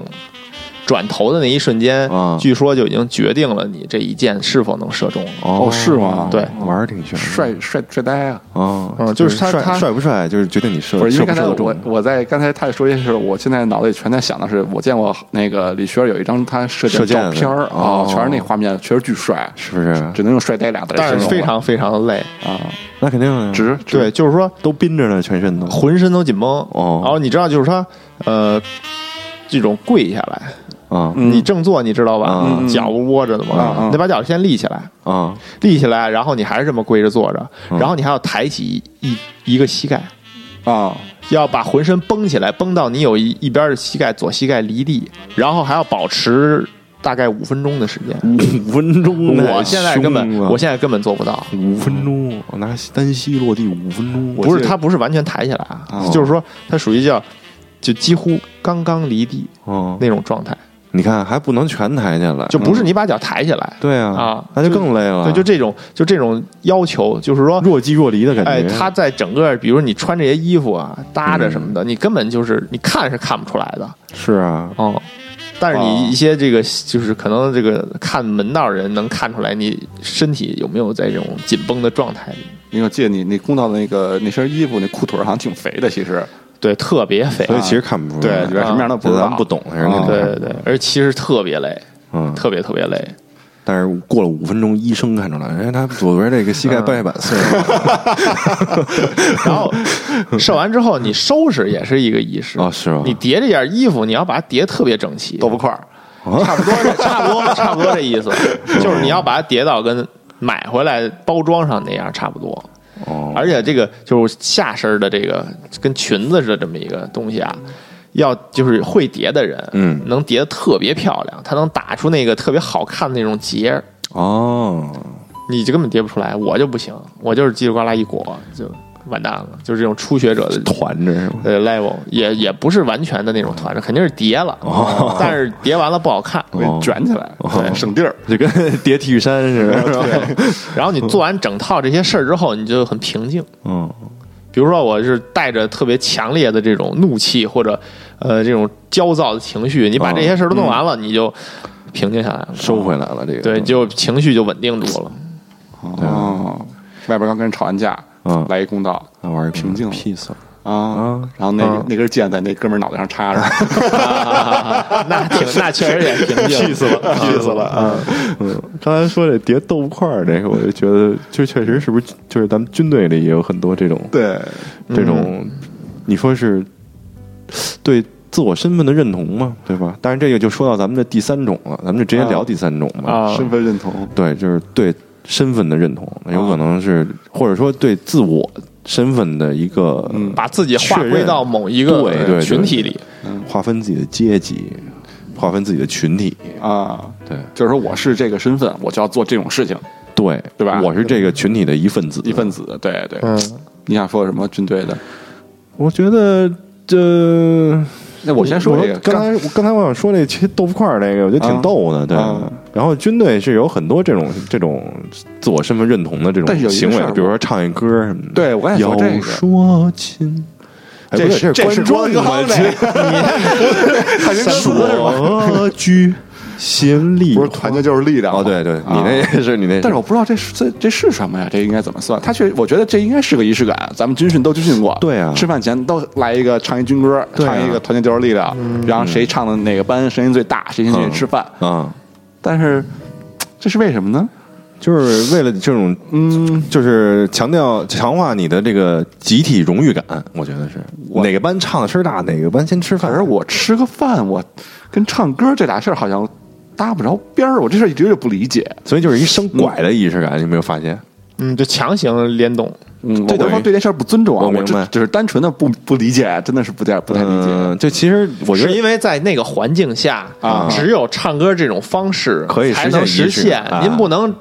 转头的那一瞬间嗯，据说就已经决定了你这一箭是否能射中了。哦是吗对，玩儿挺炫，帅帅帅呆啊！啊，嗯就是他帅他帅不帅，就是决定你射不是因为刚才射射。我我在刚才他说这些时候，我现在脑子里全在想的是，我见过那个李轩有一张他射箭射箭的照片儿哦啊，全是那画面，确实巨帅，是不是？只能用帅呆俩字儿但是形容非常非常的累，啊，那肯定啊直对，就是说都绷着呢，全身都。浑身都紧绷。哦然后你知道，就是他呃，这种跪下来，啊。嗯。你正坐，你知道吧？嗯脚不窝着的嗯吗？嗯你得把脚先立起来，啊。立起来，然后你还是这么跪着坐着，嗯。然后你还要抬起一一个膝盖，啊，要把浑身绷起来，绷到你有一一边的膝盖左膝盖离地，然后还要保持大概五分钟的时间。五分钟太 我现在根本，我现在根本做不到。五分钟，我拿单膝落地五分钟，不是，它不是完全抬起来啊，哦。就是说它属于叫就几乎刚刚离地哦，那种状态，你看还不能全抬起来，就不是你把脚抬起来。对啊啊那就更累了，对，就这种就这种要求，就是说若即若离的感觉。哎，他在整个，比如你穿这些衣服啊、搭着什么的，你根本就是你看是看不出来的。是啊，哦。但是哦你一些这个就是可能这个看门道的人能看出来你身体有没有在这种紧绷的状态里，因为我记得你那公道的那个那身衣服那裤腿好像挺肥的，其实对，特别肥，所以其实看不出来，对里边什么样都不知道咱们不懂对，对对，而且其实特别累，嗯，特别特别累。但是过了五分钟，医生看出来，哎，他左边这个膝盖半月板碎了，然后射完之后，你收拾也是一个仪式哦是吗？你叠这件衣服，你要把它叠特别整齐，豆腐块儿差不多这，差不多，差不多这意思，就是你要把它叠到跟买回来包装上那样差不多。哦，而且这个就是下身的这个跟裙子似的这么一个东西啊，要就是会叠的人，嗯。能叠的特别漂亮，他能打出那个特别好看的那种结儿，哦，你就根本叠不出来，我就不行，我就是叽里呱啦一裹就完蛋了，就是这种初学者的团着是吗？呃 level 也也不是完全的那种团着，肯定是叠了，但是叠完了不好看。给卷起来，对，省地儿。就跟 叠 T 恤衫似的，是吧？然后你做完整套这些事儿之后，你就很平静。嗯，比如说，我是带着特别强烈的这种怒气或者呃这种焦躁的情绪，你把这些事儿都弄完了，你就平静下来了，收回来了这个，对，就情绪就稳定住了。哦，外边刚跟人吵完架，嗯。来一公道那玩意儿平静了。peace 啊，然后那嗯那根箭在那哥们儿脑袋上插着，那挺那确实也平静，气死了，气死了！嗯嗯，刚才说这叠豆腐块儿这个，我就觉得，就确实是不是就是咱们军队里也有很多这种对，这种，你说是对自我身份的认同嘛，对吧？但是，这个就说到咱们的第三种了，咱们就直接聊第三种嘛。啊身份认同，对，就是对身份的认同，有可能是或者说对自我身份的一个嗯把自己划归到某一个对群体里。划分自己的阶级，划分自己的群体。啊，对。就是说我是这个身份，我就要做这种事情，对对吧？我是这个群体的一份子，一份子，对对。嗯，你想说什么？军队的？我觉得这，那我先说这个，刚才我刚才我想说那切豆腐块儿那个，我觉得挺啊逗的，对啊。然后军队是有很多这种这种自我身份认同的这种行为比如说唱一歌什么的。对我刚才说这个要说亲，这是这观 是郭德众们纲的，说句心力不是团结就是力量哦，对对，你那是你那是，但是我不知道这是这这是什么呀？这应该怎么算？他确，我觉得这应该是个仪式感。咱们军训都军训过，对啊吃饭前都来一个唱一军歌，啊唱一个团结就是力量，然后谁唱的哪个班声音最大，谁先进去吃饭。啊，但是这是为什么呢？就是为了这种嗯，就是强调强化你的这个集体荣誉感，我觉得是哪个班唱的声大，哪个班先吃饭。可是我吃个饭，我跟唱歌这俩事儿好像搭不着边儿，我这事儿一直就不理解。所以就是一生拐的仪式感，你有没有发现？嗯，就强行联动，嗯，我这等于不是对这事儿不尊重啊，我我明白只只是单纯的不不理解，真的是不太不太理解。嗯，就其实我觉得是因为在那个环境下啊只有唱歌这种方式可以才能实实现。您不能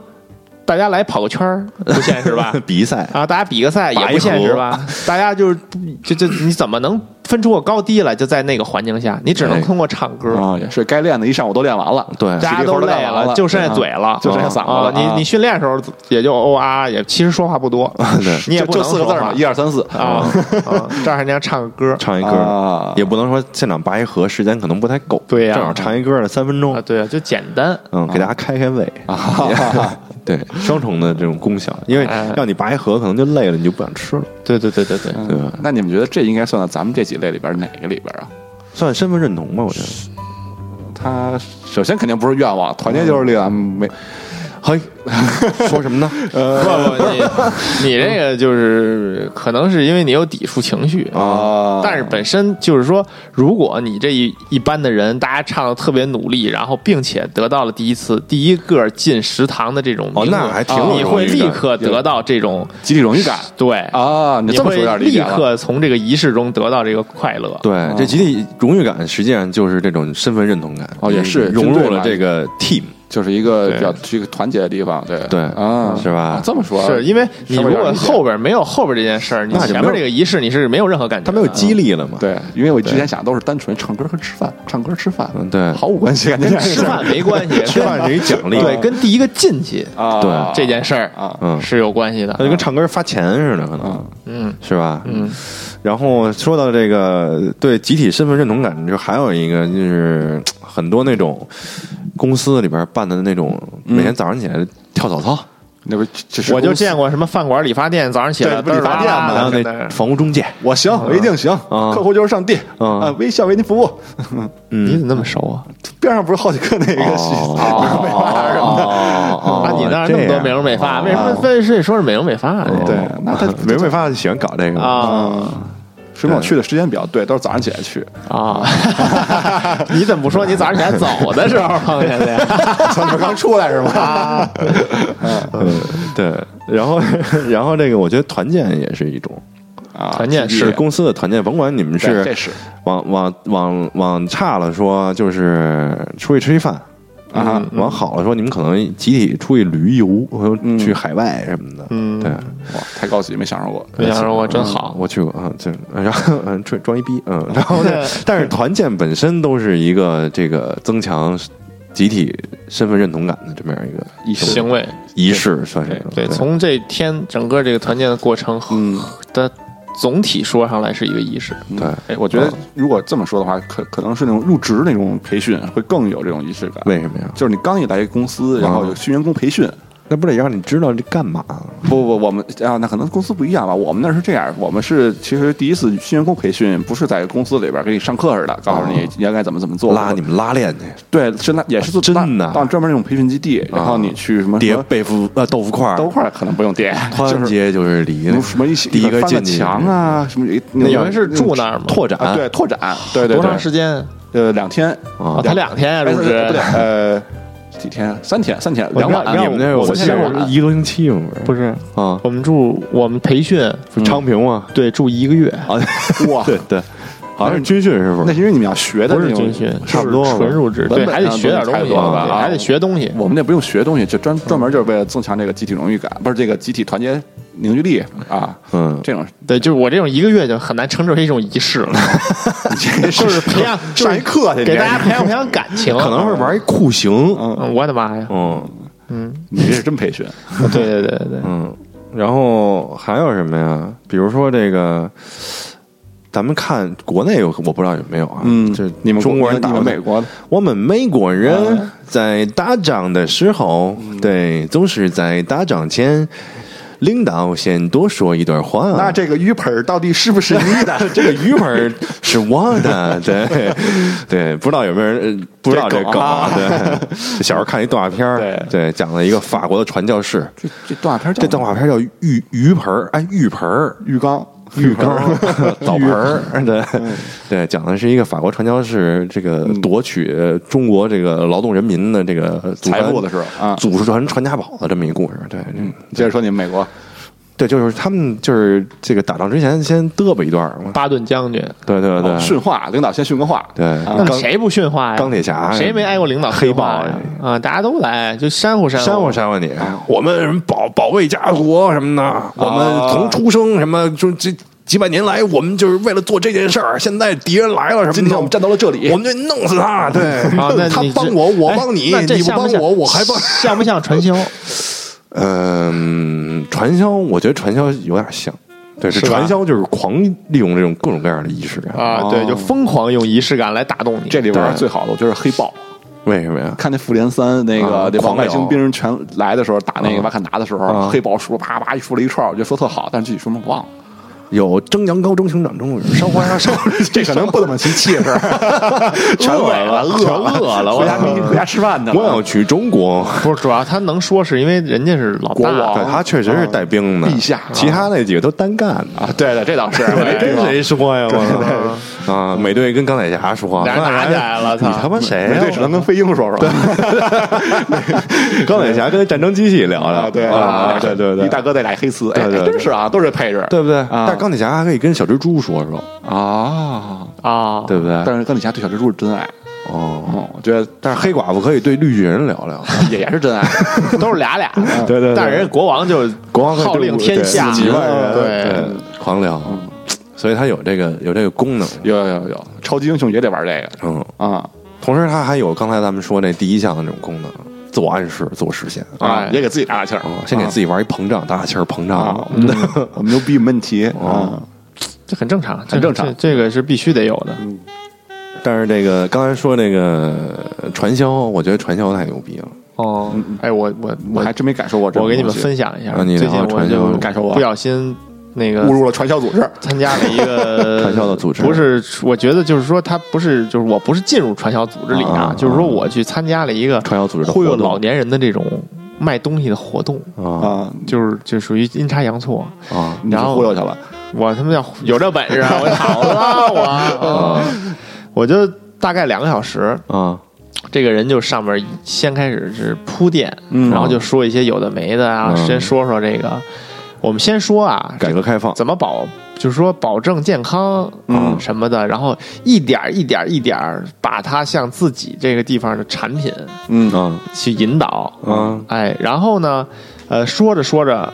大家来跑个圈儿，不现实吧？比赛啊，大家比个赛也不现实吧？大家就是就就你怎么能分出个高低来？就在那个环境下，你只能哎通过唱歌。啊，也是该练的一上午都练完了，对大家都累了就剩下嘴了，就剩下嗓子了啊！你啊你训练的时候也就哦啊，也其实说话不多，对你也不就四个字儿嘛，一二三四啊啊！这儿还要唱个歌唱一歌啊，也不能说现场拔一河，时间可能不太够。对呀正好唱一歌呢三分钟啊，，对啊，就简单。嗯，给大家开开胃。啊，对，双重的这种功效，因为哎让你拔一盒，可能就累了，你就不想吃了。对对对对对，对吧那你们觉得这应该算到咱们这几类里边哪个里边啊？算身份认同吧，我觉得。他首先肯定不是愿望，团结就是力量，没嘿，说什么呢？不不，你 你这个就是可能是因为你有抵触情绪啊但是本身就是说，如果你这一一般的人，大家唱的特别努力，然后并且得到了第一次第一个进食堂的这种哦名额那还挺有你会荣誉感立刻得到这种集体荣誉感对啊！你你这么说有点会立理解了。刻从这个仪式中得到这个快乐。对，这集体荣誉感实际上就是这种身份认同感。哦也是融入了这个 team，就是一个比较是一个团结的地方，对。对啊，是吧？啊这么说是因为你如果后边没有后边这件事儿，你前面这个仪式你是没有任何感觉的。他没有激励了嘛？对，因为我之前想都是单纯唱歌和吃饭，唱歌吃饭，嗯对。毫无关系，感觉跟吃饭没关系，吃饭是一奖励，对，跟第一个进去啊，对。这件事儿啊。嗯，是有关系的。那。就跟唱歌发钱似的，可能嗯。是吧？嗯，然后说到这个对集体身份认同感，就还有一个就是很多那种公司里边办的那种，每天早上起来跳早操，那不就是我就见过什么饭馆、理发店，早上起来不理发店嘛然后那那房屋中介，我行，我一定行，啊客户就是上帝啊啊，微笑为您服务。你怎么那么熟啊？边上不是好几个那个哦美发什么的，哦啊，你那儿那么多美容美发，为什么非非得说是美容美发呢？对，那他美容美发喜欢搞这个啊说明我去的时间比较对，都是早上起来去，啊！你怎么不说你早上起来走的时候碰见的呀？从这刚出来是吗？啊，嗯，对，然后然后这个我觉得团建也是一种，啊，团建是公司的团建，甭管你们是往往往往差了说，就是出去吃一饭。啊嗯往好了说，你们可能集体出去旅游，或者嗯。去海外什么的。嗯。对，哇，太高级，没享受过。没享受过真好。我去过啊，这然后 嗯，装装一逼，嗯，然后呢，但是团建本身都是一个这个增强集体身份认同感的这么样一个仪式。行为仪式，算是对，从这天整个这个团建的过程嗯，的总体说上来是一个仪式。对哎，我觉得如果这么说的话，可可能是那种入职那种培训会更有这种仪式感。为什么呀？就是你刚一来公司，然后有新员工培训，那不得让你知道这干嘛？不不不，我们啊，那可能公司不一样吧。我们那是这样，我们是其实第一次新员工培训，不是在公司里边给你上课似的，告诉你应该怎么怎么做，拉你们拉练去，对，是那也是做真的到专门那种培训基地，然后你去什么叠什么贝夫呃豆腐块儿豆块可能不用叠，就是团结就是离什么一起第一个翻进墙啊，什么你们是住那儿吗？拓展啊，对，拓展，对对多长，时间？呃，两天啊才，两天啊，入职不是，呃，几天？三天，三天，两晚。让你们那我我记得我是一个多星期吗，不是，啊，我们住我们培训，昌平嘛，对，住一个月，啊，哇，对对，好像是军训是不是？那是因为你们要学的不是那种军训，差不多纯入职，对，还得学点东西还得学东西。我们那不用学东西，就专专门就是为了增强这个集体荣誉感，不是这个集体团结凝聚力啊，嗯，这种对，就是我这种一个月就很难称之为一种仪式了，就是培养，就是上一课去，给大家培养培养感情。可能是玩一酷刑，嗯，我的妈呀！嗯嗯你这是真培训，对对对对对，嗯，然后还有什么呀？比如说这个。咱们看国内有，我不知道有没有啊？嗯就你们中国人打的们美国的我们美国人啊在打仗的时候，对，总是在打仗前，领导先多说一段话。那这个鱼盆到底是不是你的？这个鱼盆是我的，对。对，不知道有没有人呃不知道这这梗对，小时候看一动画片儿对。对，讲了一个法国的传教士，这这动画片叫这动画片叫浴鱼盆儿，哎，浴盆，浴缸，浴缸、澡盆儿，对对，讲的是一个法国传教士这个夺取中国这个劳动人民的这个财富的时候啊祖传传家宝的这么一个故事。对，你接着说你们美国对，就是他们就是这个打仗之前先嘚啵一段嘛。巴顿将军，对对对，训话，领导先训个话。对，那谁不训话呀？钢铁侠谁没挨过领导黑豹呀？啊，大家都来，就煽乎煽煽乎煽乎你，我们什么保保卫家国什么的，我们从出生什么就这几百年来，我们就是为了做这件事儿。现在敌人来了什么的，今天我们站到了这里，我们就弄死他。对，啊，他帮我，我哎帮你，你不帮我，我还帮。像不像传销？嗯，传销，我觉得传销有点像。对，是传销，就是狂利用这种各种各样的仪式感。啊，对，就疯狂用仪式感来打动你。这里边最好的，我觉得是黑豹。为什么呀？看那复联三那个啊那帮外星兵全来的时候，打那个啊瓦坎达的时候，啊黑豹说啪啪一说了一串，我觉得说特好，但是具体说什么忘了。有蒸羊羔、蒸熊掌、蒸烧花鸭、烧 这可能不怎么提 气势，全饿萎了，全饿了，回家我回家吃饭去了。我要去中国。不是主要他能说是因为人家是老大。国王对他确实是带兵的，陛下。其他那几个都单干的。啊，对对，这倒是。没跟谁说呀？啊我啊，美队跟钢铁侠说，俩人打起来了，操。你他妈谁呀？没对，只能跟飞鹰说说。钢铁侠跟战争机器聊聊，啊，对。啊，对对对，一大哥带俩黑丝，哎，对对对。真是啊，都是配置，对不对？啊钢铁侠还可以跟小蜘蛛说说，啊。啊，对不对？但是钢铁侠对小蜘蛛是真爱，哦，觉得但是黑寡妇可以对绿巨人聊聊，也也是真爱。都是俩俩。对对对但是人家国王就国王号令天下，对几万人，对对，狂聊，所以他有这个有这个功能，有有有，超级英雄也得玩这个嗯。啊同时，他还有刚才咱们说那第一项的那种功能，自我暗示、自我实现啊哎，也给自己打打气儿啊，先给自己玩一膨胀，打打气儿，膨胀啊，牛逼没问题啊哦。这很正常，很正常这这个是必须得有的。但是这个刚才说那个传销，我觉得传销太牛逼了。哦，哎，我我我还真没感受过我给你们分享一下，最近我聊传销就感受过不小心那个误入了传销组织。参加了一个 传销的组织。不是，我觉得就是说，他不是，就是我不是进入传销组织里啊啊，就是说我去参加了一个传销组织忽悠老年人的这种卖东西的活动，啊。啊，就是就属于阴差阳错。啊。然后忽悠去了。我他妈要有这本事啊，我好了我 啊，我就大概两个小时，啊。这个人就上面先开始是铺垫，嗯。然后就说一些有的没的啊，嗯。先说说这个，我们先说啊，改革开放。怎么保，就是说保证健康，嗯。什么的，然后一点儿一点儿一点儿把它向自己这个地方的产品嗯。啊去引导，啊哎，然后呢，呃，说着说着。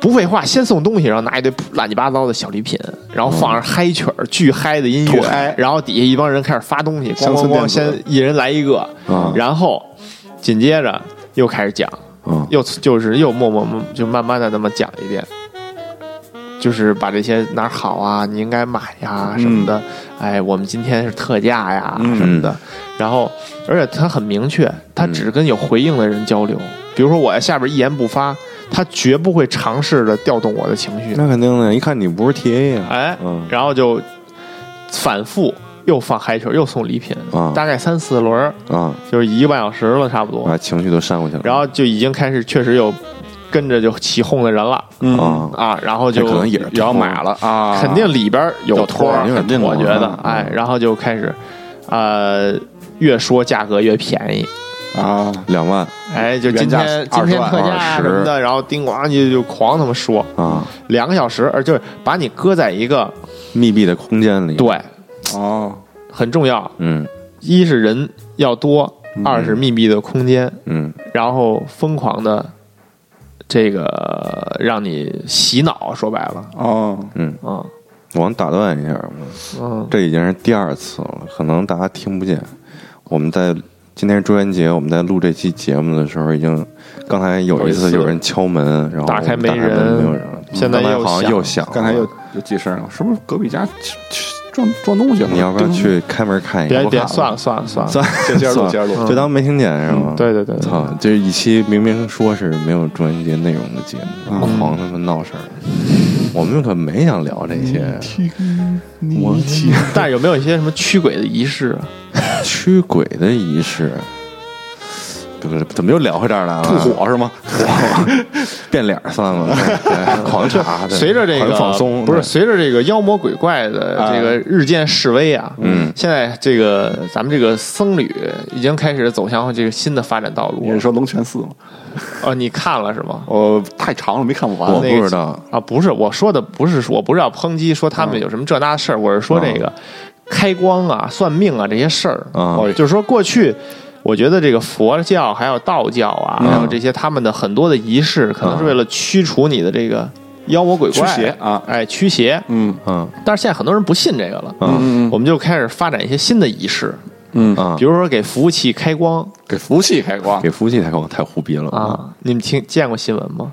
不废话，先送东西，然后拿一堆乱七八糟的小礼品，然后放上嗨曲儿，巨嗨的音乐嗨，然后底下一帮人开始发东西，咣咣咣，先一人来一个，啊然后紧接着又开始讲，啊又就是又默默就慢慢的那么讲一遍，就是把这些哪儿好啊，你应该买呀什么的，哎，我们今天是特价呀嗯什么的，然后而且他很明确，他只跟有回应的人交流，比如说我在下边一言不发，他绝不会尝试着调动我的情绪，那肯定的，一看你不是 TA 呀，哎嗯，然后就反复又放嗨球，又送礼品，啊。大概三四轮，啊，就是一个半小时了差不多，把情绪都煽过去了，然后就已经开始确实有跟着就起哄的人了。嗯。啊，啊，然后就可能也是也要买了啊，肯定里边有托儿，有点我觉得嗯，哎，然后就开始呃越说价格越便宜。啊，两万。哎，就今天今天特价什么的，然后叮咣就就狂他妈说。啊，两个小时，而就是把你搁在一个密闭的空间里，，对哦，很重要，嗯。一是人要多，二是密闭的空间，嗯。然后疯狂的这个让你洗脑，说白了，哦，嗯，啊我们打断一下，嗯。这已经是第二次了，可能大家听不见。我们在今天是中元节，我们在录这期节目的时候，已经刚才有一次有人敲门，然后打开门没有人，现在又好像响又响了，刚才又又记事儿了，是不是隔壁家去去撞撞东西了？你要不要去开门看一眼？别别看了算了算了算了，算接接着录接着录就当没听见是吗？对对对，操！这一期明明说是没有中元节内容的节目，嗯狂他妈闹事儿。我们可没想聊这些我去，但是有没有一些什么驱鬼的仪式啊？驱鬼的仪式，怎么又聊回这儿来了？吐火是吗？变脸算了，对 狂查，对随着这个放松，不是随着这个妖魔鬼怪的这个日渐式微啊，嗯，现在这个咱们这个僧侣已经开始走向这个新的发展道路。你是说龙泉寺吗？哦，你看了是吗？我太长了，没看完。我那个不知道啊，不是我说的，不是我不是要抨击说他们有什么这那的事儿，我是说这个开光啊、算命啊这些事儿啊哦就是说过去。我觉得这个佛教还有道教啊，嗯。还有这些他们的很多的仪式，可能是为了驱除你的这个妖魔鬼怪、驱邪啊。哎，驱邪。嗯。嗯。但是现在很多人不信这个了，嗯。嗯。我们就开始发展一些新的仪式，嗯，啊比，如说给服务器开光。给服务器开光。给服务器开光太胡逼了！啊。你们听见过新闻吗？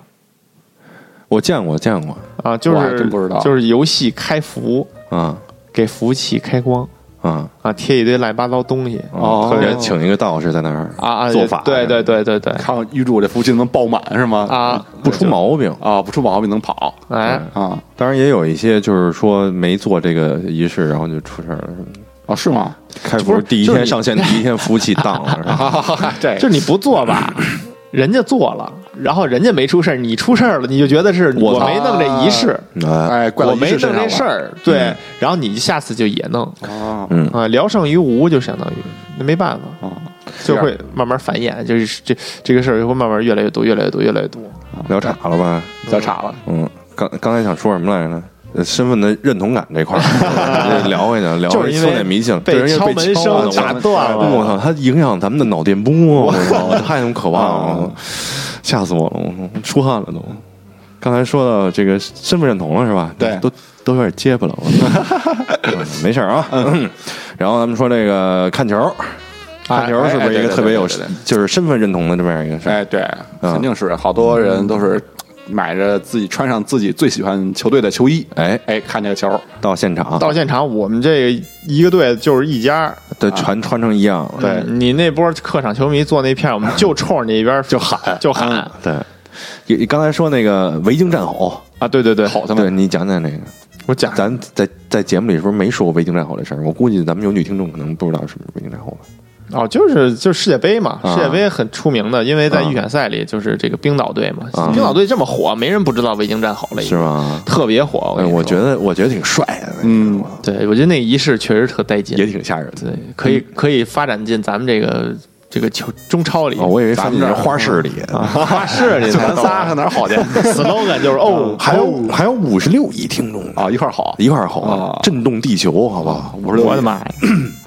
我见过见过。啊，就是真不知道。就是游戏开服啊给服务器开光啊，啊，贴一堆乱七八糟东西哦特别人请一个道士在那儿啊啊，做法，对对对对对看预祝我这服务器能爆满是吗？啊，不出毛病。啊，不出毛病能跑哎，啊当然也有一些就是说没做这个仪式，然后就出事儿了什么的。哦是吗？开不是服第一天上线，第一天服务器 当了，是吧？这就是你不做吧，人家做了，然后人家没出事儿，你出事儿了，你就觉得是我我没弄这仪式，哎，我没弄这事儿儿，对，然后你下次就也弄。啊嗯。啊，聊胜于无，就相当于那没办法，啊，就会慢慢繁衍，就是这这个事儿就会慢慢越来越多，越来越多，越来越多。聊岔了吧？聊岔了。嗯，刚刚才想说什么来着身份的认同感这块儿 聊回去，聊就是因为封建迷信，被敲门声打断了我操，它影响咱们的脑电波，我操，太他妈可怕了，吓死我了，我出汗了都。刚才说到这个身份认同了是吧？对都都有点结巴了，没事儿啊。然后咱们说这个看球，看球是不是一个特别有就是身份认同的这么样一个事儿？哎，对，肯定是好多人都是买着自己穿上自己最喜欢球队的球衣，哎，哎，看这个球，到现场到现场，我们这个一个队就是一家，对全穿成一样，对你那波客场球迷坐那片儿，我们就冲着那边 就喊 就喊对。你你刚才说那个维京战吼，啊！对对对，吼他们，对你讲讲那个。我讲咱在在节目里是不是没说过维京战吼这事儿？我估计咱们有女听众可能不知道什么是维京战吼吧。哦，就是就是世界杯嘛，啊世界杯很出名的，因为在啊预选赛里就是这个冰岛队嘛，啊冰岛队这么火，没人不知道维京战吼了，是吗？特别火。哎，跟你说我觉得我觉得挺帅的，嗯，对，我觉得那仪式确实特带劲，也挺吓人的。对，可以可以发展进咱们这个这个球中超里哦，我以为放进咱们这花市里，花市里咱仨上哪儿好去 slogan 就是哦，还有还有五十六亿听众啊？一块儿好，一块儿吼啊，震动地球，好不好？五十六，我的妈呀！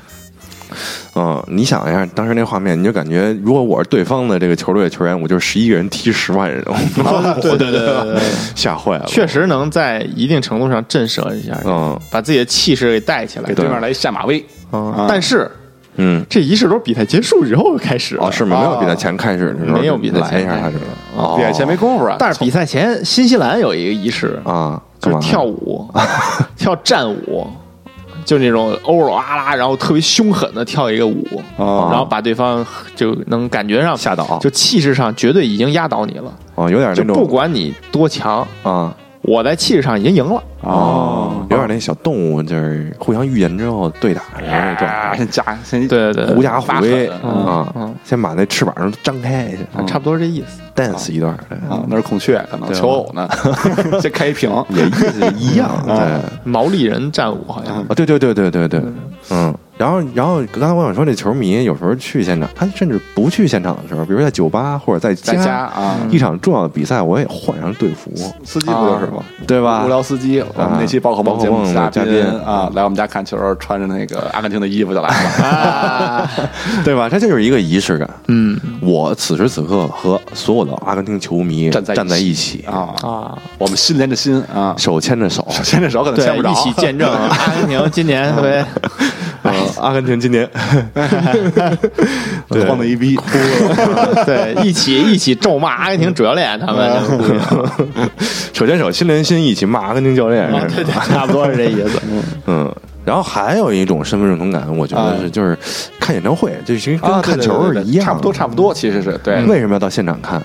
嗯，你想一下，当时那画面，你就感觉，如果我是对方的这个球队的球员，我就是十一个人踢十万人，对对对对对，吓坏了。确实能在一定程度上震慑一下，嗯把自己的气势给带起来给。对面来一下马威，嗯但是嗯，这仪式都是比赛结束之后开始的哦，是吗？没有比赛前开始没有比赛前来一下他这个，哦比赛前没功夫啊。但是比赛前，新西兰有一个仪式，啊，就是跳舞，跳战舞，就那种欧欧啊啦，然后特别凶狠的跳一个舞，哦然后把对方就能感觉上吓倒。就气势上绝对已经压倒你了，哦，有点就那种。不管你多强，啊，我在气势上已经赢了。哦，有点那小动物，就是互相预言之后对打的那种啊，状态，先加先对对对。狐假虎威啊嗯，先把那翅膀都张开去差不多这意思。，dance 一段，对。啊，那是孔雀，可能求偶呢，先开一屏，也意思一样，对。毛利人战舞好像。啊，对对对对对对，嗯，然后然后刚才我想说，这球迷有时候去现场，他甚至不去现场的时候，比如在酒吧或者在在家啊，一场重要的比赛，我也换上队服，司机不就是吗？对吧？无？聊司机，我们那期宝可梦节目宝可梦嘉嘉宾。啊，来我们家看球，穿着那个阿根廷的衣服就来了。啊，对吧？这就是一个仪式感。嗯。我此时此刻和所有的阿根廷球迷站在站在一起，啊，啊，我们心连着心啊，手牵着手，手牵着手可能牵不，着，一起见证 阿根廷今年对呃阿根廷今年。对。慌的一逼，哭了。对一起一起咒骂阿根廷主教练，他们手牵手心连心，一起骂阿根廷教练。啊对对，差不多是这意思。嗯，然后还有一种身份认同感，我觉得是就是看演唱会，就跟啊，看球是一样。的，差不多差不多，其实是对，为什么要到现场看？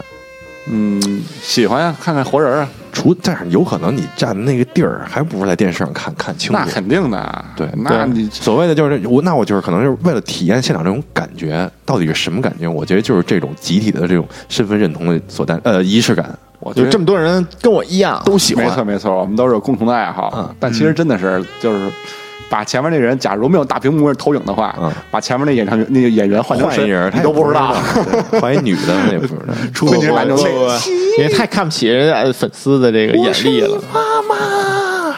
嗯，喜欢呀，看看活人啊，除但是有可能你站的那个地儿，还不如在电视上看看清楚。那肯定的，对那你所谓的就是我，那我就是可能就是为了体验现场这种感觉，到底是什么感觉？我觉得就是这种集体的这种身份认同的所带呃仪式感，我觉得这么多人跟我一样，都喜欢。没错没错，我们都是有共同的爱好。嗯但其实真的是就是。把前面那人，假如没有大屏幕投影的话，嗯把前面那演唱那个演员换成谁换一人，他你都不知道。对换一女的，那也不知道。除非你是男生不不不因为太看不起人家粉丝的这个眼力了。妈妈，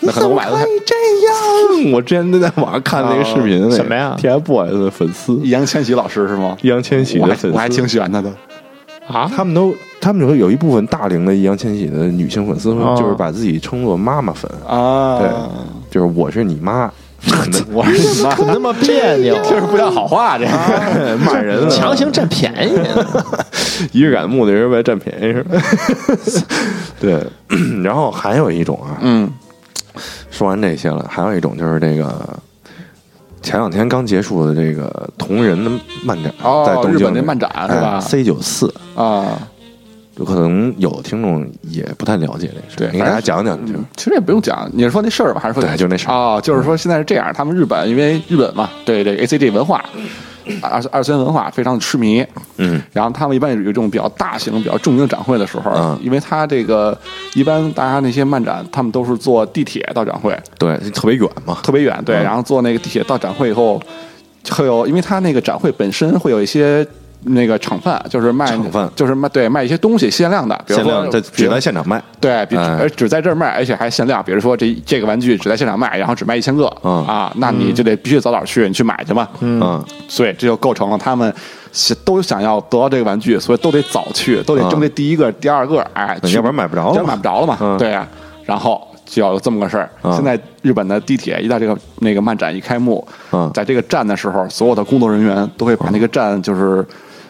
那可能我买的太这样。我之前都在网上看那个视频，那个什么呀 TFBOYS 的粉丝，易烊千玺老师是吗？易烊千玺的粉丝，还我还挺喜欢他的。啊，他们都，他们有有一部分大龄的易烊千玺的女性粉丝，哦。就是把自己称作妈妈粉，啊。对，就是我是你妈，我是你妈，怎么那么别扭？听着不像好话，这个。骂人了，强行占便宜，仪式感目的是为了占便宜是吧？对，然后还有一种啊，嗯。说完这些了，还有一种就是这个前两天刚结束的这个同人的漫展，哦在东京日本那漫展是吧？C 九四，啊，有可能有听众也不太了解这事，对给大家讲讲就。其实也不用讲，你是说那事儿吧，还是说对就那事儿啊？就是说现在是这样，他们日本因为日本嘛，对这 A C G 文化，二二次元文化非常的痴迷，嗯，然后他们一般有这种比较大型、比较著名的展会的时候，嗯。因为他这个一般大家那些漫展，他们都是坐地铁到展会，对，特别远嘛，特别远，对，嗯。然后坐那个地铁到展会以后，会有，因为他那个展会本身会有一些。那个厂贩就是卖厂贩就是卖对卖一些东西限量的，比如限说量在只在现场卖，对，而只在这儿卖，而且还限量。比如说这这个玩具只在现场卖，然后只卖一千个，嗯啊，那你就得必须早点去，你去买去嘛。嗯，所以这就构成了他们想都想要得到这个玩具，所以都得早去，都得争这第一个、第二个，哎，要不然买不着了要买不着了嘛。嗯对呀、然后就要有这么个事儿。嗯现在日本的地铁一到这个那个漫展一开幕，嗯在这个站的时候，所有的工作人员都会把那个站就是。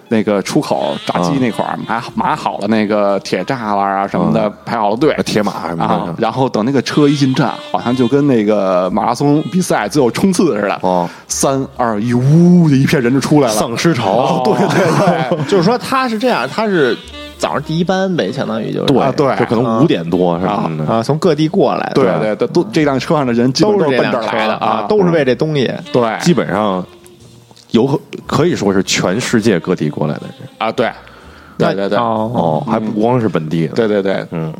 那个出口闸机嗯。那块儿码码好了那个铁栅栏啊什么的，排好了队，铁马什么啊的，，然后等那个车一进站，好像就跟那个马拉松比赛最后冲刺似的。哦，三二一，呜的一片人就出来了。丧尸潮，对对对，就是说他是这样，他是早上第一班呗，相当于就是对啊对。就可能五点多是吧，啊，从各地过来，对对对，都这辆车上的人都是奔这儿来的啊，都是为这东西。对基本上有可可以说是全世界各地过来的人。啊，对。对。对对哦，哦，还不光是本地的，对对对，嗯，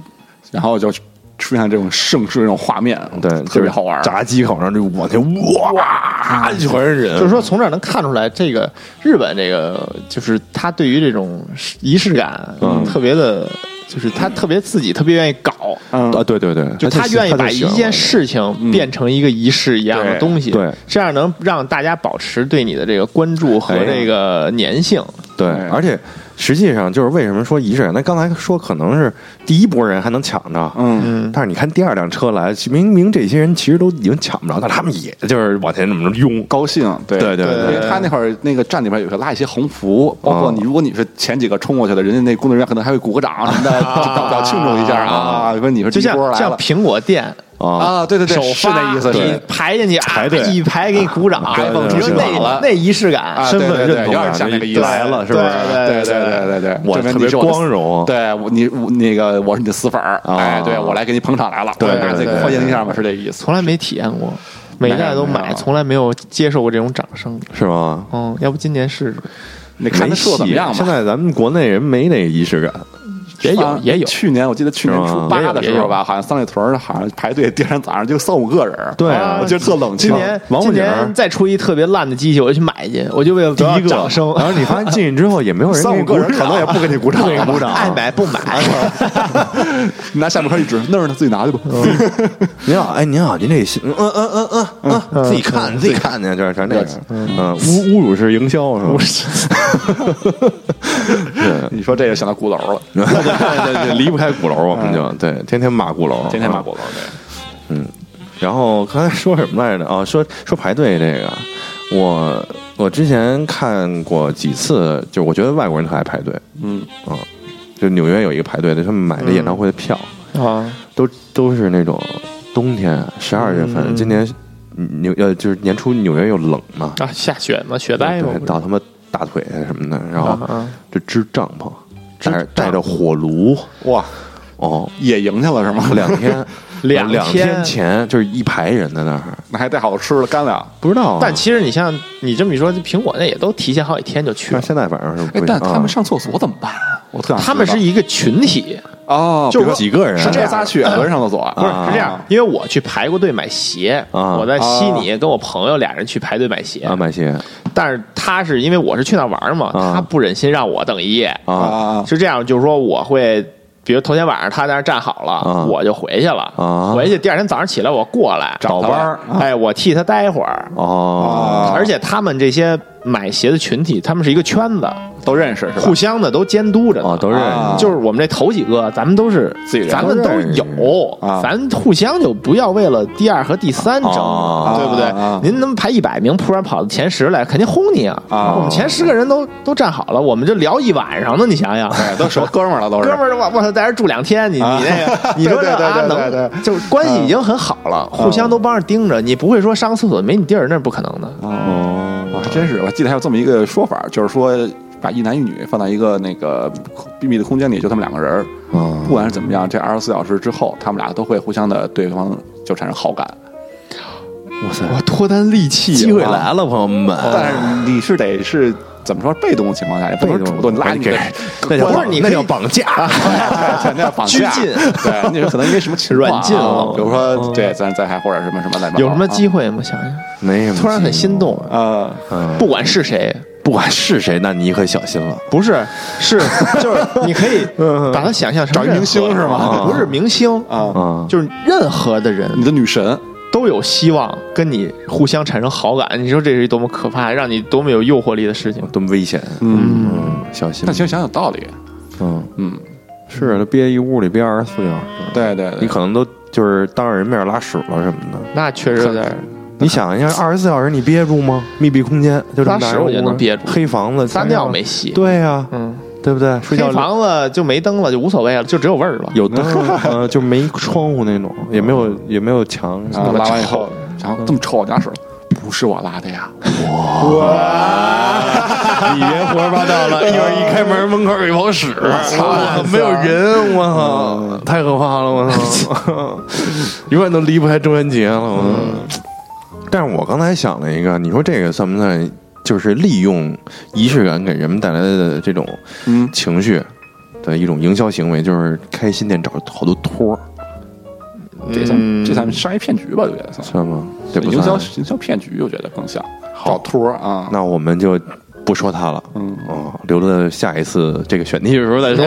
然后就出现这种盛世这种画面，对，特别好玩。炸鸡口上就往前哇，全是人，就是说从这儿能看出来，这个日本这个就是他对于这种仪式感，嗯。特别的，就是他特别自己特别愿意搞，嗯。啊，对对对，就他愿意把一件事情变成一个仪式一样的东西，对。这样能让大家保持对你的这个关注和哎这个粘性。对，哎而且实际上就是为什么说仪式感？那刚才说可能是第一波人还能抢着，嗯，嗯，但是你看第二辆车来，明明这些人其实都已经抢不着，但他们也就是往前这么着拥，高兴，对对对因为他那会儿那个站里边有个拉一些横幅，包括嗯你，如果你是前几个冲过去的，人家那工作人员可能还会鼓个掌什么的，表表庆祝一下啊，说你是第就像一波来了像苹果店。啊，啊，对对对，首是那意思你。排进去，排队啊一排给你鼓掌，对对对你说对对那那仪式感啊，身份认同感有点像那个意思来了，是吧？对对对对对对，我特别证明你是光荣对我你我那个我是你的死粉儿，啊哎，对我来给你捧场来了，对欢迎一下嘛，是这意思。从来没体验过，每一代都买，从来没有接受过这种掌声。是吗？嗯，要不今年试试？你看他说的怎么样吧？现在咱们国内人没那个仪式感，也有啊也有。去年我记得去年初八的时候。吧，好像三里屯儿好像排队，第二天早上就三五个人。对。啊我觉得特冷清。今年今年再出一特别烂的机器，我就去买去，我就为了第一个。掌声。然后你发现进去之后也没有人三五个人可能也不给你鼓掌，给你鼓掌。爱买不买，你 拿下面壳一指，那儿呢，自己拿去吧。您好，哎，您好，您这信，嗯嗯嗯嗯嗯嗯，自己看，自己看去，就是全那个，嗯，侮侮辱式营销是吧？对。你说这个想到鼓楼了，对对对，离不开鼓楼，我们就对，天天骂鼓楼，啊天天骂鼓楼。对，嗯然后刚才说什么来着？啊，说说排队这个，我我之前看过几次，就我觉得外国人特爱排队，嗯。啊，就纽约有一个排队的，他们买的演唱会的票、啊，都都是那种冬天十二月份，嗯。今年纽呃就是年初纽约又冷嘛，啊，下雪嘛，雪灾嘛，，到他妈大腿啊什么的，然后啊。就支帐篷，带着火炉，哇，哦，野营去了是吗？两天，两两天天前就是一排人在那儿，那还带好吃的干粮。不知道啊。但其实你像你这么一说，苹果那也都提前好几天就去了。但现在反正是但他们上厕所怎么办？啊？我特想他们是一个群体，哦，就比如说几个人是这仨去，有人上厕所，不是啊是这样，因为我去排过队买鞋，啊。我在悉尼跟我朋友俩人去排队买鞋，啊买鞋。但是他是因为我是去那玩嘛，啊。他不忍心让我等一夜，啊啊。是这样，就是说我会。比如头天晚上他在那儿站好了，啊我就回去了。啊回去第二天早上起来我过来找班儿，哎，我替他待会儿。而且他们这些买鞋的群体，他们是一个圈子，都认识是吧？互相的都监督着都认啊识就是我们这头几个，咱们都是自己人咱们都有啊。咱互相就不要为了第二和第三争，啊对不对？啊？您能排一百名，突然跑到前十来，肯定轰你啊！啊。我们前十个人都都站好了，我们就聊一晚上呢，你想想。哎，都熟哥们儿了，都是。哥们儿，我我操，在这儿住两天，你你那个，你说这对对啊对对对。能，就是关系已经很好了，互相都帮着盯着，你不会说上个厕所没你地儿，那是不可能的。哦。哇，还真是，我记得还有这么一个说法，就是说把一男一女放在一个那个秘密的空间里，就他们两个人不管是怎么样，这二十四小时之后，他们俩都会互相的对方就产生好感。哇塞，哇，脱单利器啊，机会来了，朋友们。但是你是得是怎么说被动的情况下，也不能主动拉你的那叫不是你 那叫绑架，对，那叫绑架。拘禁。对，那有可能因为什么情况软禁了。比如说对咱在还或者什么什么来有什么机会？会吗？想想，没什么。突然很心动，啊，嗯，不管是谁，不管是谁，那你可小心了。不是，是就是你可以把它想象成找一明星是吗？啊不是明星啊啊，就是任何的人你的女神都有希望跟你互相产生好感。你说这是一多么可怕，让你多么有诱惑力的事情。多么危险。嗯，嗯，小心那。其实想想道理。嗯，嗯，是他憋一屋里憋二十四小时，对对对，你可能都就是当着人面拉屎了什么的。那确实有点你想一下，二十四小时你憋住吗？密闭空间就这么大拉屎我觉得一屋能憋住黑房子撒尿没戏。对呀，嗯，对不对？睡觉黑房子就没灯了，就无所谓了，就只有味儿了。有灯，呃，就没窗户那种，也没有也没有墙，然后拉完以后臭，然后这么臭，我拉屎，不是我拉的呀。哇。你别胡说八道了，一会儿一开门，门口有一泡屎，操，没有人，我操，太可怕了，我操，永远都离不开中元节了，我。但是我刚才想了一个，你说这个算不算就是利用仪式感给人们带来的这种嗯，情绪的一种营销行为？就是开新店找好多托儿，这算这算商业骗局吧？我觉得算算吗？这不营销。营销骗局，我觉得更像找托儿啊。那我们就不说它了，嗯。哦，留着下一次这个选题的时候再说。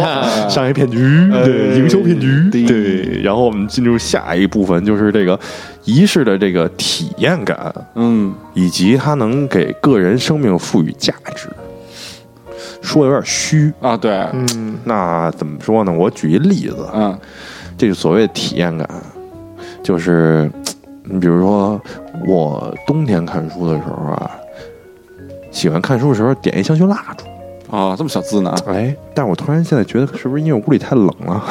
商业骗局，对，营销骗局，对。对。然后我们进入下一部分，就是这个仪式的这个体验感，嗯。以及它能给个人生命赋予价值。说的有点虚，啊，对，嗯，那怎么说呢？我举一例子，嗯。这个所谓的体验感，就是你比如说，我冬天看书的时候啊，喜欢看书的时候点一香薰蜡烛。哦，这么小资呢？哎，但是我突然现在觉得，是不是因为屋里太冷了？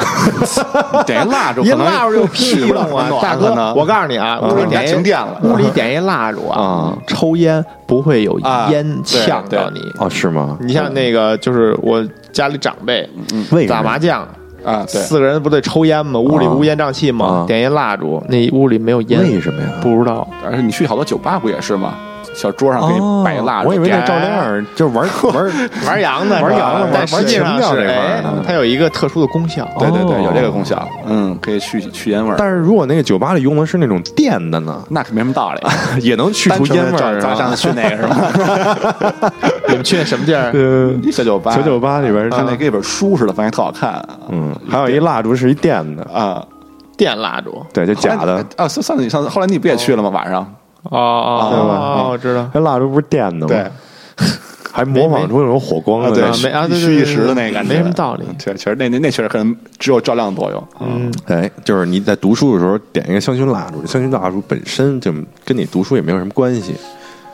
点一蜡烛，一蜡烛有屁用啊，大哥！我告诉你啊，屋里点一停电了屋里点一蜡烛啊啊，抽烟不会有啊烟呛到你。哦，是吗？你像那个，就是我家里长辈打麻将，啊，对，四个人不得抽烟吗？屋里啊无烟瘴气吗啊？点一蜡烛，那屋里没有烟，为什么呀？不知道。而且你去好多酒吧不也是吗？小桌上给你摆一蜡烛，哦我以为那点照亮儿就是玩 玩玩洋的，玩洋的玩情调是这块儿它有一个特殊的功效。对对对，哦有这个功效，嗯，可以去去烟味儿，但是如果那个酒吧里用的是那种电的呢，那可没什么道理。也能去除烟味儿咱。次去那个是吧？你们去那什么地儿？小酒吧，小酒吧里边是像那跟一本书似的，反正特好看嗯，还有一蜡烛是一电的，啊，电蜡烛。对，就假的。啊。上上次你上次后来你不也去了吗？晚上哦哦对吧哦，我知道。那蜡烛不是电的吗？对，还模仿出那种火光的对对对虚一时的那个感觉，没什么道理。确确实那那那确实可能只有照亮作用。嗯，哎，就是你在读书的时候点一个香薰蜡烛，香薰蜡烛本身就跟你读书也没有什么关系。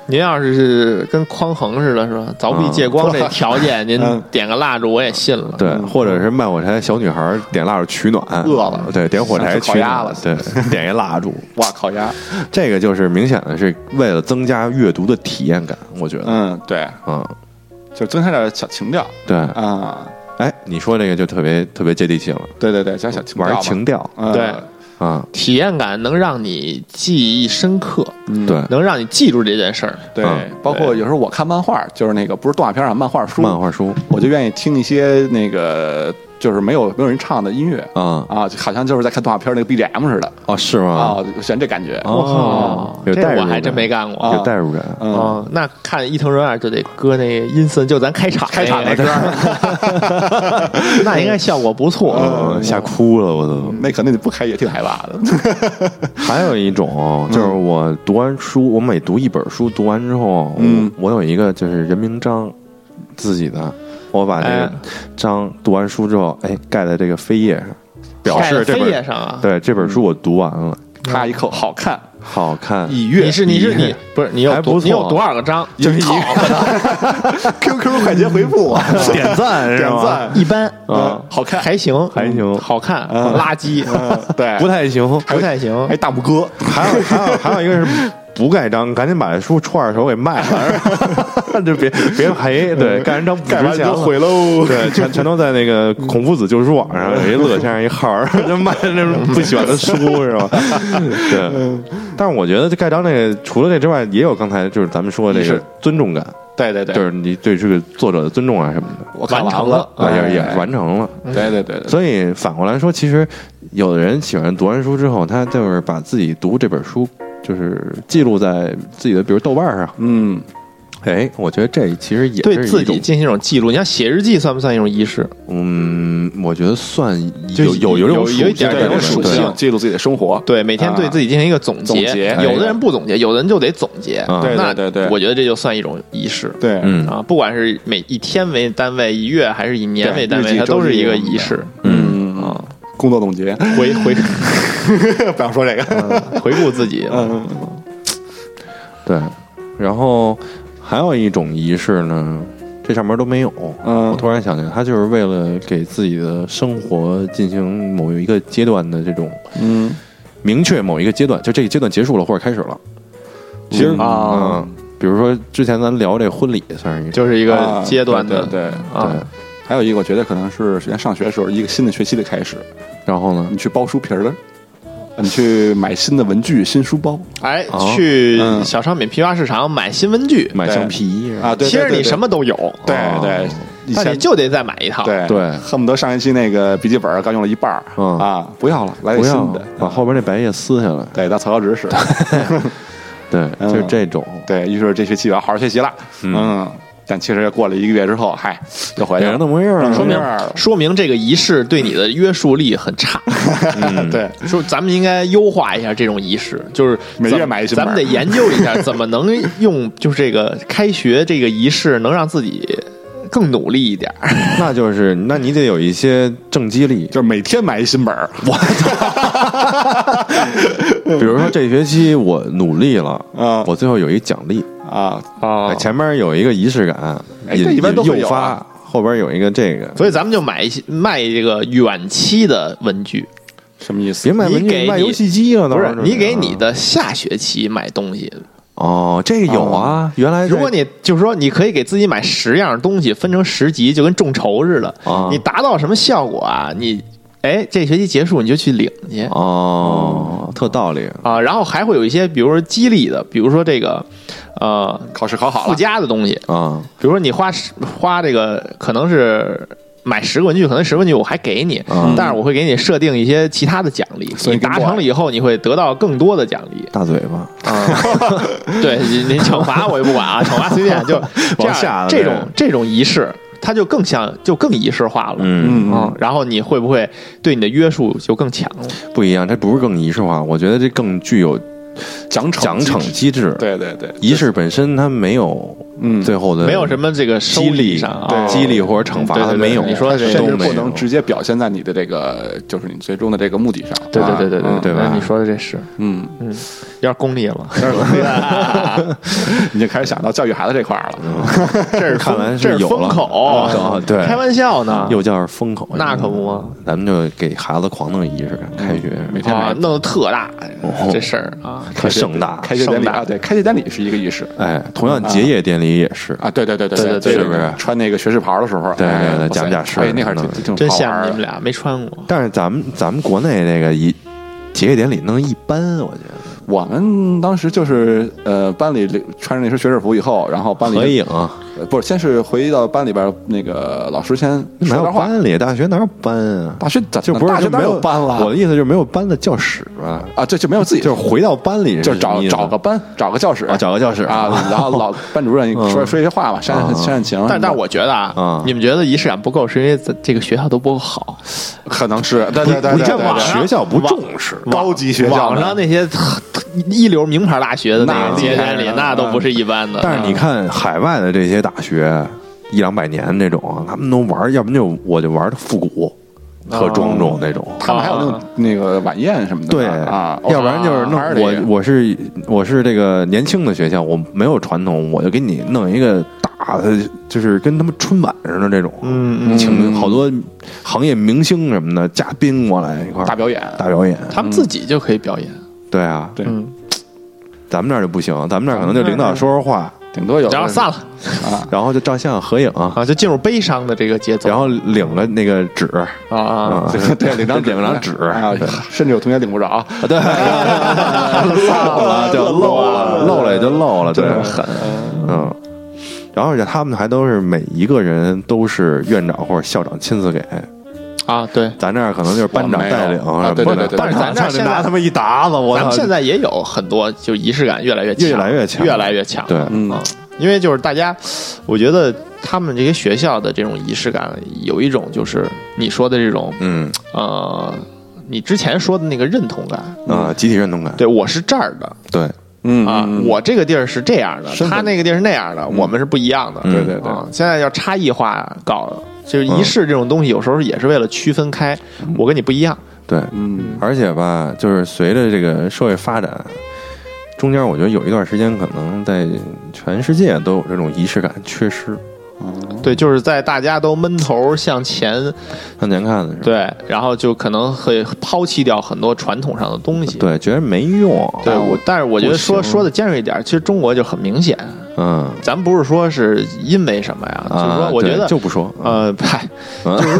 您要是是跟匡衡似的，是吧？凿壁借光这条件，您嗯点个蜡烛我也信了。对，或者是卖火柴小女孩点蜡烛取暖，饿了。对，点火柴烤取暖。鸭了。对，点一蜡烛，哇，烤鸭，这个就是明显的是为了增加阅读的体验感，我觉得，嗯，对，嗯，就增加点小情调。对，啊。哎，你说这个就特别特别接地气了，对对对，加小玩调嘛情调。嗯。对啊，体验感能让你记忆深刻，嗯。对，能让你记住这件事儿。对嗯，包括有时候我看漫画，就是那个不是动画片啊，漫画书，漫画书。我就愿意听一些那个就是没有没有人唱的音乐啊，啊，就好像就是在看动画片那个 BGM 似的哦，是吗？啊，我喜欢这感觉。哦，有代入感我还真没干过。啊有代入感，嗯，哦，那看伊藤润二就得搁那阴森，就咱开场开场那个歌，那应该效果不错。嗯吓哭了我都。那肯定你不开也挺害怕的。还有一种就是我读完书，我每读一本书，读完之后，嗯我我有一个就是人名章，自己的，我把这个哎。章读完书之后，哎，盖在这个扉页上，表盖在扉示这本页上啊。对这本书我读完了，咔一口好看，好看，已阅你是你是你不是你有还不错你有多少个章？就是一个。QQ 快捷回复啊，点赞？点赞。一般。啊，好看，还行。还行。好看，嗯。垃圾。嗯。对，不太行，不太行。还。大拇哥，还有还有还有一个是不盖章，赶紧把这书串着手给卖了，就别别赔，对，盖完章不盖完值钱了就毁喽。对，全全都在那个孔夫子旧书网上有一乐先生一号儿，就卖那种不喜欢的书是吧？对，但是我觉得这盖章那个除了这之外，也有刚才就是咱们说的这个尊重感，对对对，就是你对这个作者的尊重啊什么的，我完成了也也哎完成了。对对对对，所以反过来说，其实有的人喜欢读完书之后，他就是把自己读这本书，就是记录在自己的，比如豆瓣上。嗯，哎，我觉得这其实也对自己进行一种记录，你像写日记算不算一种仪式？嗯，我觉得算就有有有有种有一点这种属性。记录自己的生活。对，每天对自己进行一个总总结有的人不总结，有的人就得总结。啊。对那对对对我觉得这就算一种仪式。对，嗯。啊，不管是每一天为单位，一月还是以年为单位，它都是一个仪式。嗯。啊，工作总结，回回 不想说这个。回顾自己。嗯，对，然后还有一种仪式呢，这上面都没有。嗯。我突然想起来，他就是为了给自己的生活进行某一个阶段的这种嗯。明确某一个阶段，就这个阶段结束了或者开始了。其实嗯啊。嗯，比如说之前咱聊这婚礼，算是一个就是一啊个阶段的对对对啊。对，还有一个，我觉得可能是之前上学的时候一个新的学期的开始，然后呢？你，去包书皮儿了，你去买新的文具、新书包。哎哦，去嗯。小商品批发市场买新文具，买橡皮啊，对，其实你什么么都有，对哦。对，那你就得再买一套。对对。恨不得上一期那个笔记本刚用了一半儿。嗯。啊，不要了，来新的，把后边那白页撕下来。对当草稿纸使。对，嗯。就是这种。对于是这学期我要好好学习了，嗯，但其实过了一个月之后，嗨，又回来了。说明什么说明这个仪式对你的约束力很差。嗯。对，说咱们应该优化一下这种仪式，就是每怎月买一新本咱们得研究一下怎么能用就是这个开学这个仪式能让自己更努力一点儿。那就是，那你得有一些正激励，就是每天买一新本儿，我比如说这学期我努力了，啊我最后有一奖励，啊，啊哎前面有一个仪式感，引哎这一般都会有啊发，后边有一个这个，所以咱们就买一些卖这个远期的文具，什么意思别？卖文具，你给你卖游戏机了，不是你给你的下学期买东西。哦，这个有啊，原来如果你就是说，你可以给自己买十样东西，分成十级，就跟众筹似的。啊你达到什么效果啊？你哎，这学期结束你就去领去。哦，特道理，啊。然后还会有一些，比如说激励的，比如说这个呃考试考好附，加的东西，啊。比如说你花十花这个可能是。买十个文具，可能十个文具我还给你，嗯但是我会给你设定一些其他的奖励，所以达成了以后，你会得到更多的奖励。大嘴巴，啊，对，你你惩罚我就不管啊，惩罚随便，就这 往下这种这种仪式，它就更像就更仪式化了。嗯，嗯。啊，然后你会不会对你的约束就更强了？不一样，这不是更仪式化，我觉得这更具有奖惩奖惩机制，对对对，仪式本身它没有嗯。最后的没有什么这个激励上啊，对激励或者惩罚，对对对没有，你说的这个甚至都不能直接表现在你的这个，就是你最终的这个目的上。对对对对对对吧你说的这是。嗯。嗯，有点功利了，你就开始想到教育孩子这块儿了。这是看来这是有了。风口。啊，对，开玩笑呢，又叫是风口，那可不吗？咱们就给孩子狂弄仪式感，开学每天弄得特大哦。这事儿啊，特盛大，开学典礼啊，对，开学典礼是一个仪式。哎，同样结业典礼礼也是，啊，对对对对对对对是是？不是穿那个学士袍的时候，对对对假不假式哎，那会儿挺挺真羡好玩儿慕你们俩没穿过。但是咱们咱们国内那个一结业典礼弄一般，我觉得我们当时就是呃，班里穿着那身学士服以后，然后班里合影，呃不是，先是回到班里边，那个老师先没有点话。班里？大学哪有班啊？大学咋就不是大学没有班了？我的意思就是没有班的教室吧？啊，这就没有自己，就是回到班里是就找找个班，找个教室啊，找个教室啊，然后老班主任 说说一些话吧，煽煽煽情。但但我觉得啊啊，你们觉得仪式感不够，是因为咱这个学校都不够好。可能是对对对你这网学校不重视，高级学校网呢上那些一流名牌大学的那那个结厉害典礼，了那都不是一般的。但是你看海外的这些大学，一两百年这种，他们都玩，要不就我就玩的复古，特庄重那种。他们还有那种那个晚宴什么的对啊，要不然就是弄啊我我是我是这个年轻的学校，我没有传统，我就给你弄一个大的，就是跟他们春晚似的这种，嗯请好多行业明星什么的嘉宾过来一块儿大表演大表演。他们自己就可以表演。对啊，对。嗯，咱们这儿就不行，咱们这儿可能就领导说说话，顶多有然后散了。啊然后就照相合影，啊，就进入悲伤的这个节奏。然后领了那个纸。啊啊，啊，对领张领张纸。啊，甚至有同学领不着，对，漏了就漏了，漏了也就漏了，对，狠。嗯。然后而且他们还都是每一个人都是院长或者校长亲自给，啊，对，咱这儿可能就是班长带领对对对对但是咱这儿现在他们一沓子，我咱们！现在也有很多，就仪式感越来越强，越来越强。越来越强。对，嗯。啊，因为就是大家，我觉得他们这些学校的这种仪式感，有一种就是你说的这种嗯。呃，你之前说的那个认同感。啊，集体认同感，对，我是这儿的。对，嗯啊，我这个地儿是这样的，他那个地儿是那样的，我们是不一样的。嗯对对对。啊，现在要差异化搞，就是仪式这种东西，有时候也是为了区分开，我跟你不一样。对，嗯而且吧，就是随着这个社会发展，中间我觉得有一段时间，可能在全世界都有这种仪式感缺失。对，就是在大家都闷头向前，向前看的时候，对，然后就可能会抛弃掉很多传统上的东西。对，觉得没用。对，我但是我觉得说说的尖锐一点，其实中国就很明显，嗯，咱不是说是因为什么呀，就是啊说，我觉得就不说，呃，嗨，就是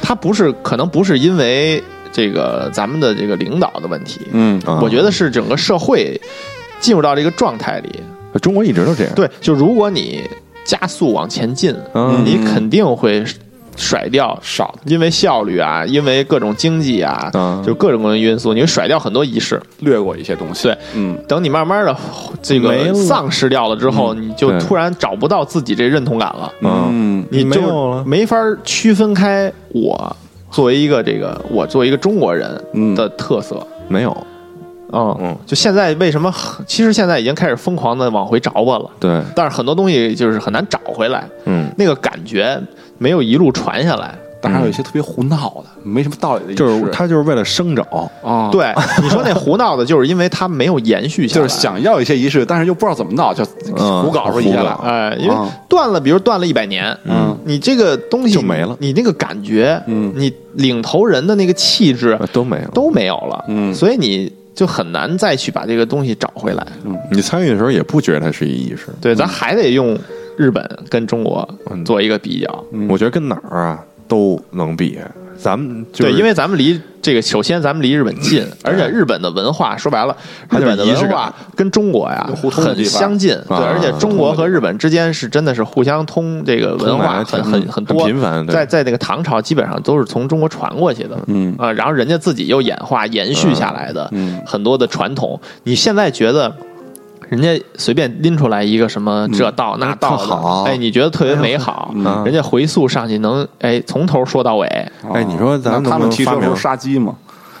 他不是可能不是因为这个咱们的这个领导的问题，嗯啊。我觉得是整个社会进入到这个状态里。中国一直都这样。对，就如果你加速往前进，嗯。你肯定会甩掉少因为效率啊，因为各种经济啊，嗯。就各种各样的因素，你会甩掉很多仪式。略过一些东西，对，嗯。等你慢慢的这个丧失掉了之后，你就突然找不到自己这认同感了，嗯。你就没有没法区分开我作为一个这个我作为一个中国人嗯。的特色。没有，嗯。嗯就现在为什么很？其实现在已经开始疯狂的往回找我了，对，但是很多东西就是很难找回来，嗯，那个感觉没有一路传下来。当然有一些特别胡闹的，没什么道理的，就是他就是为了生找，啊，，对，你说那胡闹的，就是因为他没有延续下来，就是想要一些仪式，但是又不知道怎么闹，就嗯胡搞出一些来。哎，因为啊断了，比如断了一百年，嗯。你这个东西就没了。你那个感觉，嗯。你领头人的那个气质呃都没有。都没有了，嗯。所以你就很难再去把这个东西找回来。嗯你参与的时候也不觉得它是一意识，对，咱还得用日本跟中国嗯做一个比较。我觉得跟哪儿啊都能比。咱们就是对，因为咱们离这个，首先咱们离日本近，而且日本的文化说白了，日本的文化跟中国呀很相近，对，啊而且中国和日本之间是真的是互相通这个文化很很很多，很频繁对在在那个唐朝基本上都是从中国传过去的，嗯啊，然后人家自己又演化延续下来的嗯很多的传统，你现在觉得？人家随便拎出来一个什么这道那道好哎，你觉得特别美好，嗯人家回溯上去能哎从头说到尾，哎，你说咱们他们提车不是杀鸡吗？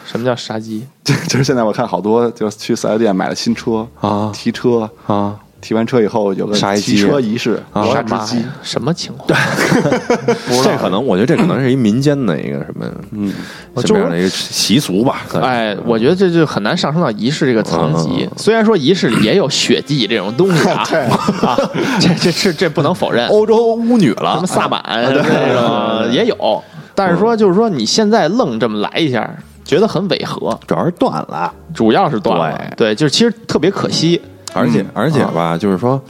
什么叫杀鸡？就是现在我看好多就去四 S 店买了新车啊提车啊？提完车以后有个杀一鸡提车仪式，啊杀只鸡什么情况？这可能我觉得这可能是一民间的一个什么，嗯，什么样的一个习俗吧？哎，我觉得这就很难上升到仪式这个层级嗯。虽然说仪式里也有血祭这种东西啊，啊，这这这这不能否认。欧洲巫女了什么，萨满这种也有，但是说就是说你现在愣这么来一下，觉得很违和，主要是断了。主要是断了。对，就是其实特别可惜。而且而且吧，就是说，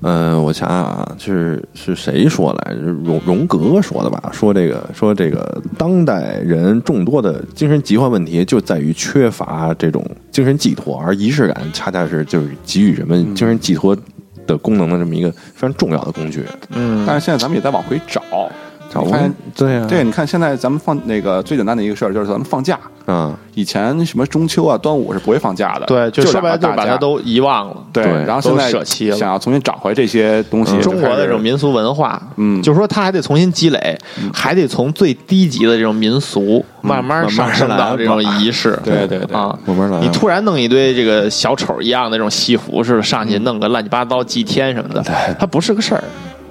呃，我想想啊，是是谁说来着？荣荣格说的吧？说这个说这个当代人众多的精神疾患问题，就在于缺乏这种精神寄托，而仪式感恰恰是就是给予人们精神寄托的功能的这么一个非常重要的工具。嗯，但是现在咱们也在往回找，找你看对呀、对，你看现在咱们放那个最简单的一个事儿就是咱们放假，嗯，以前什么中秋啊、端午是不会放假的，对，就白了，就把它都遗忘了。对，对然后现在舍弃了想要重新找回这些东西，中国的这种民民俗文化，嗯就是说它还得重新积累，还得从最低级的这种民俗慢慢上升到这种仪式。对对对啊，慢慢来你突然弄一堆这个小丑一样的这种戏服似的上去，弄个乱七八糟祭天什么的，它不是个事儿。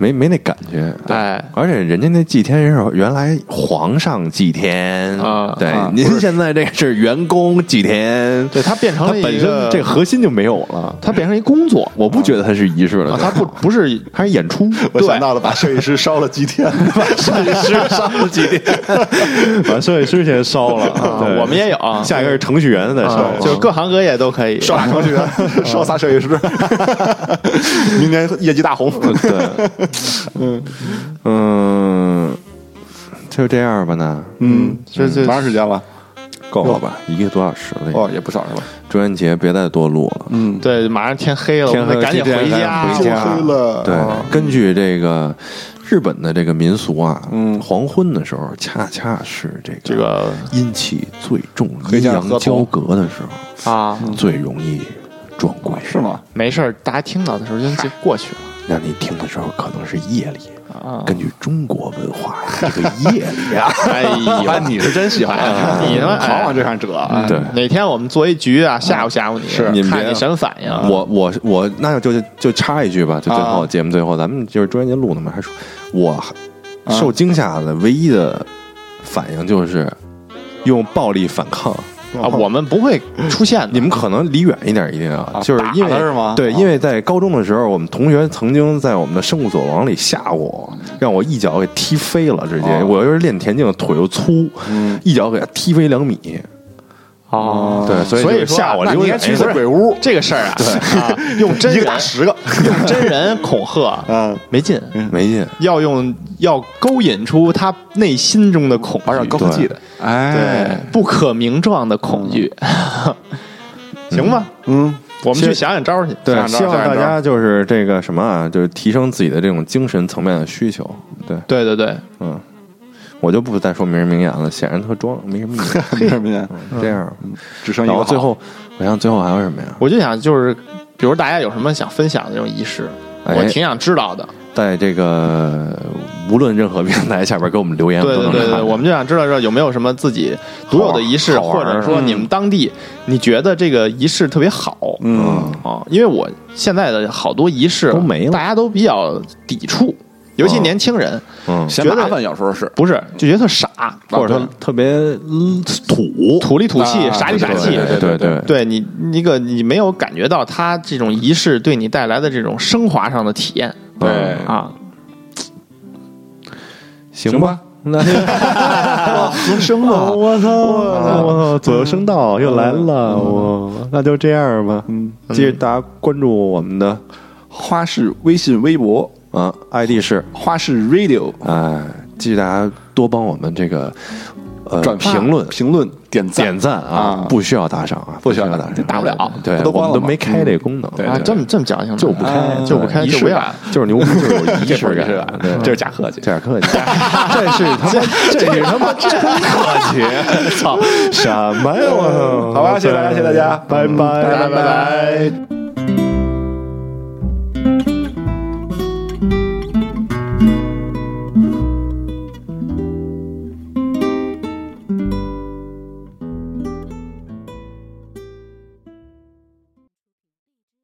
没没那感觉。哎，而且人家那祭天人是原来皇上祭天啊对啊，您现在这个是员工祭天，对，它变成它本身了一个这个核心就没有了。它变成一工作，我不觉得它是仪式了啊，，它不 不是他是演出。我想到了把摄影师烧了祭天，把摄影师烧了祭天 把摄影师先烧了。我们也有啊，下一个是程序员再烧啊，就是各行各业都可以。烧俩程序员，烧仨摄影师，明年业绩大红。对，嗯嗯，就这样吧，那嗯，这这多长时间了？够了吧？一个多小时了。哦，也不少是吧？中元节别再多录了。嗯，对，马上天黑了，天黑我们赶紧回家。回家黑了对，根据这个日本的这个民俗啊，嗯黄昏的时候恰恰是这个这个阴气最重、阴阳交隔的时候，啊，最容易撞鬼。是吗？没事儿，大家听到的时候就就过去了那你听的时候可能是夜里。啊。根据中国文化，这个夜里啊，哎呀，你是真喜欢啊你他妈狂往这上折啊！对哪天我们做一局啊，吓唬吓唬你，是你看你什么反应。我我我，那就就就插一句吧，就最后啊节目最后，咱们就是中元节录的嘛，还说我受惊吓的唯一的反应就是用暴力反抗。啊，我们不会出现的。你们可能离远一点，一定要，啊就是因为是吗对，啊因为在高中的时候，我们同学曾经在我们的生物走廊里吓过我，让我一脚给踢飞了，直接。哦我又是练田径，腿又粗，嗯一脚给他踢飞两米。哦对，所以就所以说吓我离我那你应该去远一点。次鬼屋，这个事儿啊，啊，用真一个人打十个，用真人恐吓嗯，没劲，没劲，要用要勾引出他内心中的恐玩点惧，高科技的，对哎，不可名状的恐惧，行吧？嗯，我们去想想招儿去。对，希望大家就是这个什么啊，就是提升自己的这种精神层面的需求。对，对对对，嗯，我就不再说名人名言了，显然特装，没什么意思。没什么见，这样，只剩一个然后最后，我想最后还有什么呀？我就想就是，比如大家有什么想分享的这种仪式，哎我挺想知道的。在这个无论任何平台下边给我们留言，对对对对，我们就想知道这有没有什么自己独有的仪式，或者说你们当地你觉得这个仪式特别好。嗯，啊，因为我现在的好多仪式都没了大家都比较抵触，尤其年轻人，嗯，觉得嫌麻烦有时候是，不是就觉得特傻，或者说特别嗯土。土里土气，啊傻里傻气。对对对对你，那个你没有感觉到他这种仪式对你带来的这种升华上的体验。对。啊，行吧。那。就合声了，我操！我操！左右声道又来了，我。那就这样吧。嗯，记得大家关注我们的花式微信、微博，啊，ID 是花式 Radio 哎，记得大家多帮我们这个呃转评论、评论、点赞点赞啊啊，不需要打赏啊，不需要打赏，打不了对，我们都没开这个功能，啊，这么这么讲行吗，就不开啊就不开，就不要仪式感。就是牛逼，就是有仪式感 这是假客气这。点客气，这是他妈，这是他妈真客气，操，什么呀？我！好吧谢谢大家谢谢大家拜拜，拜拜拜拜。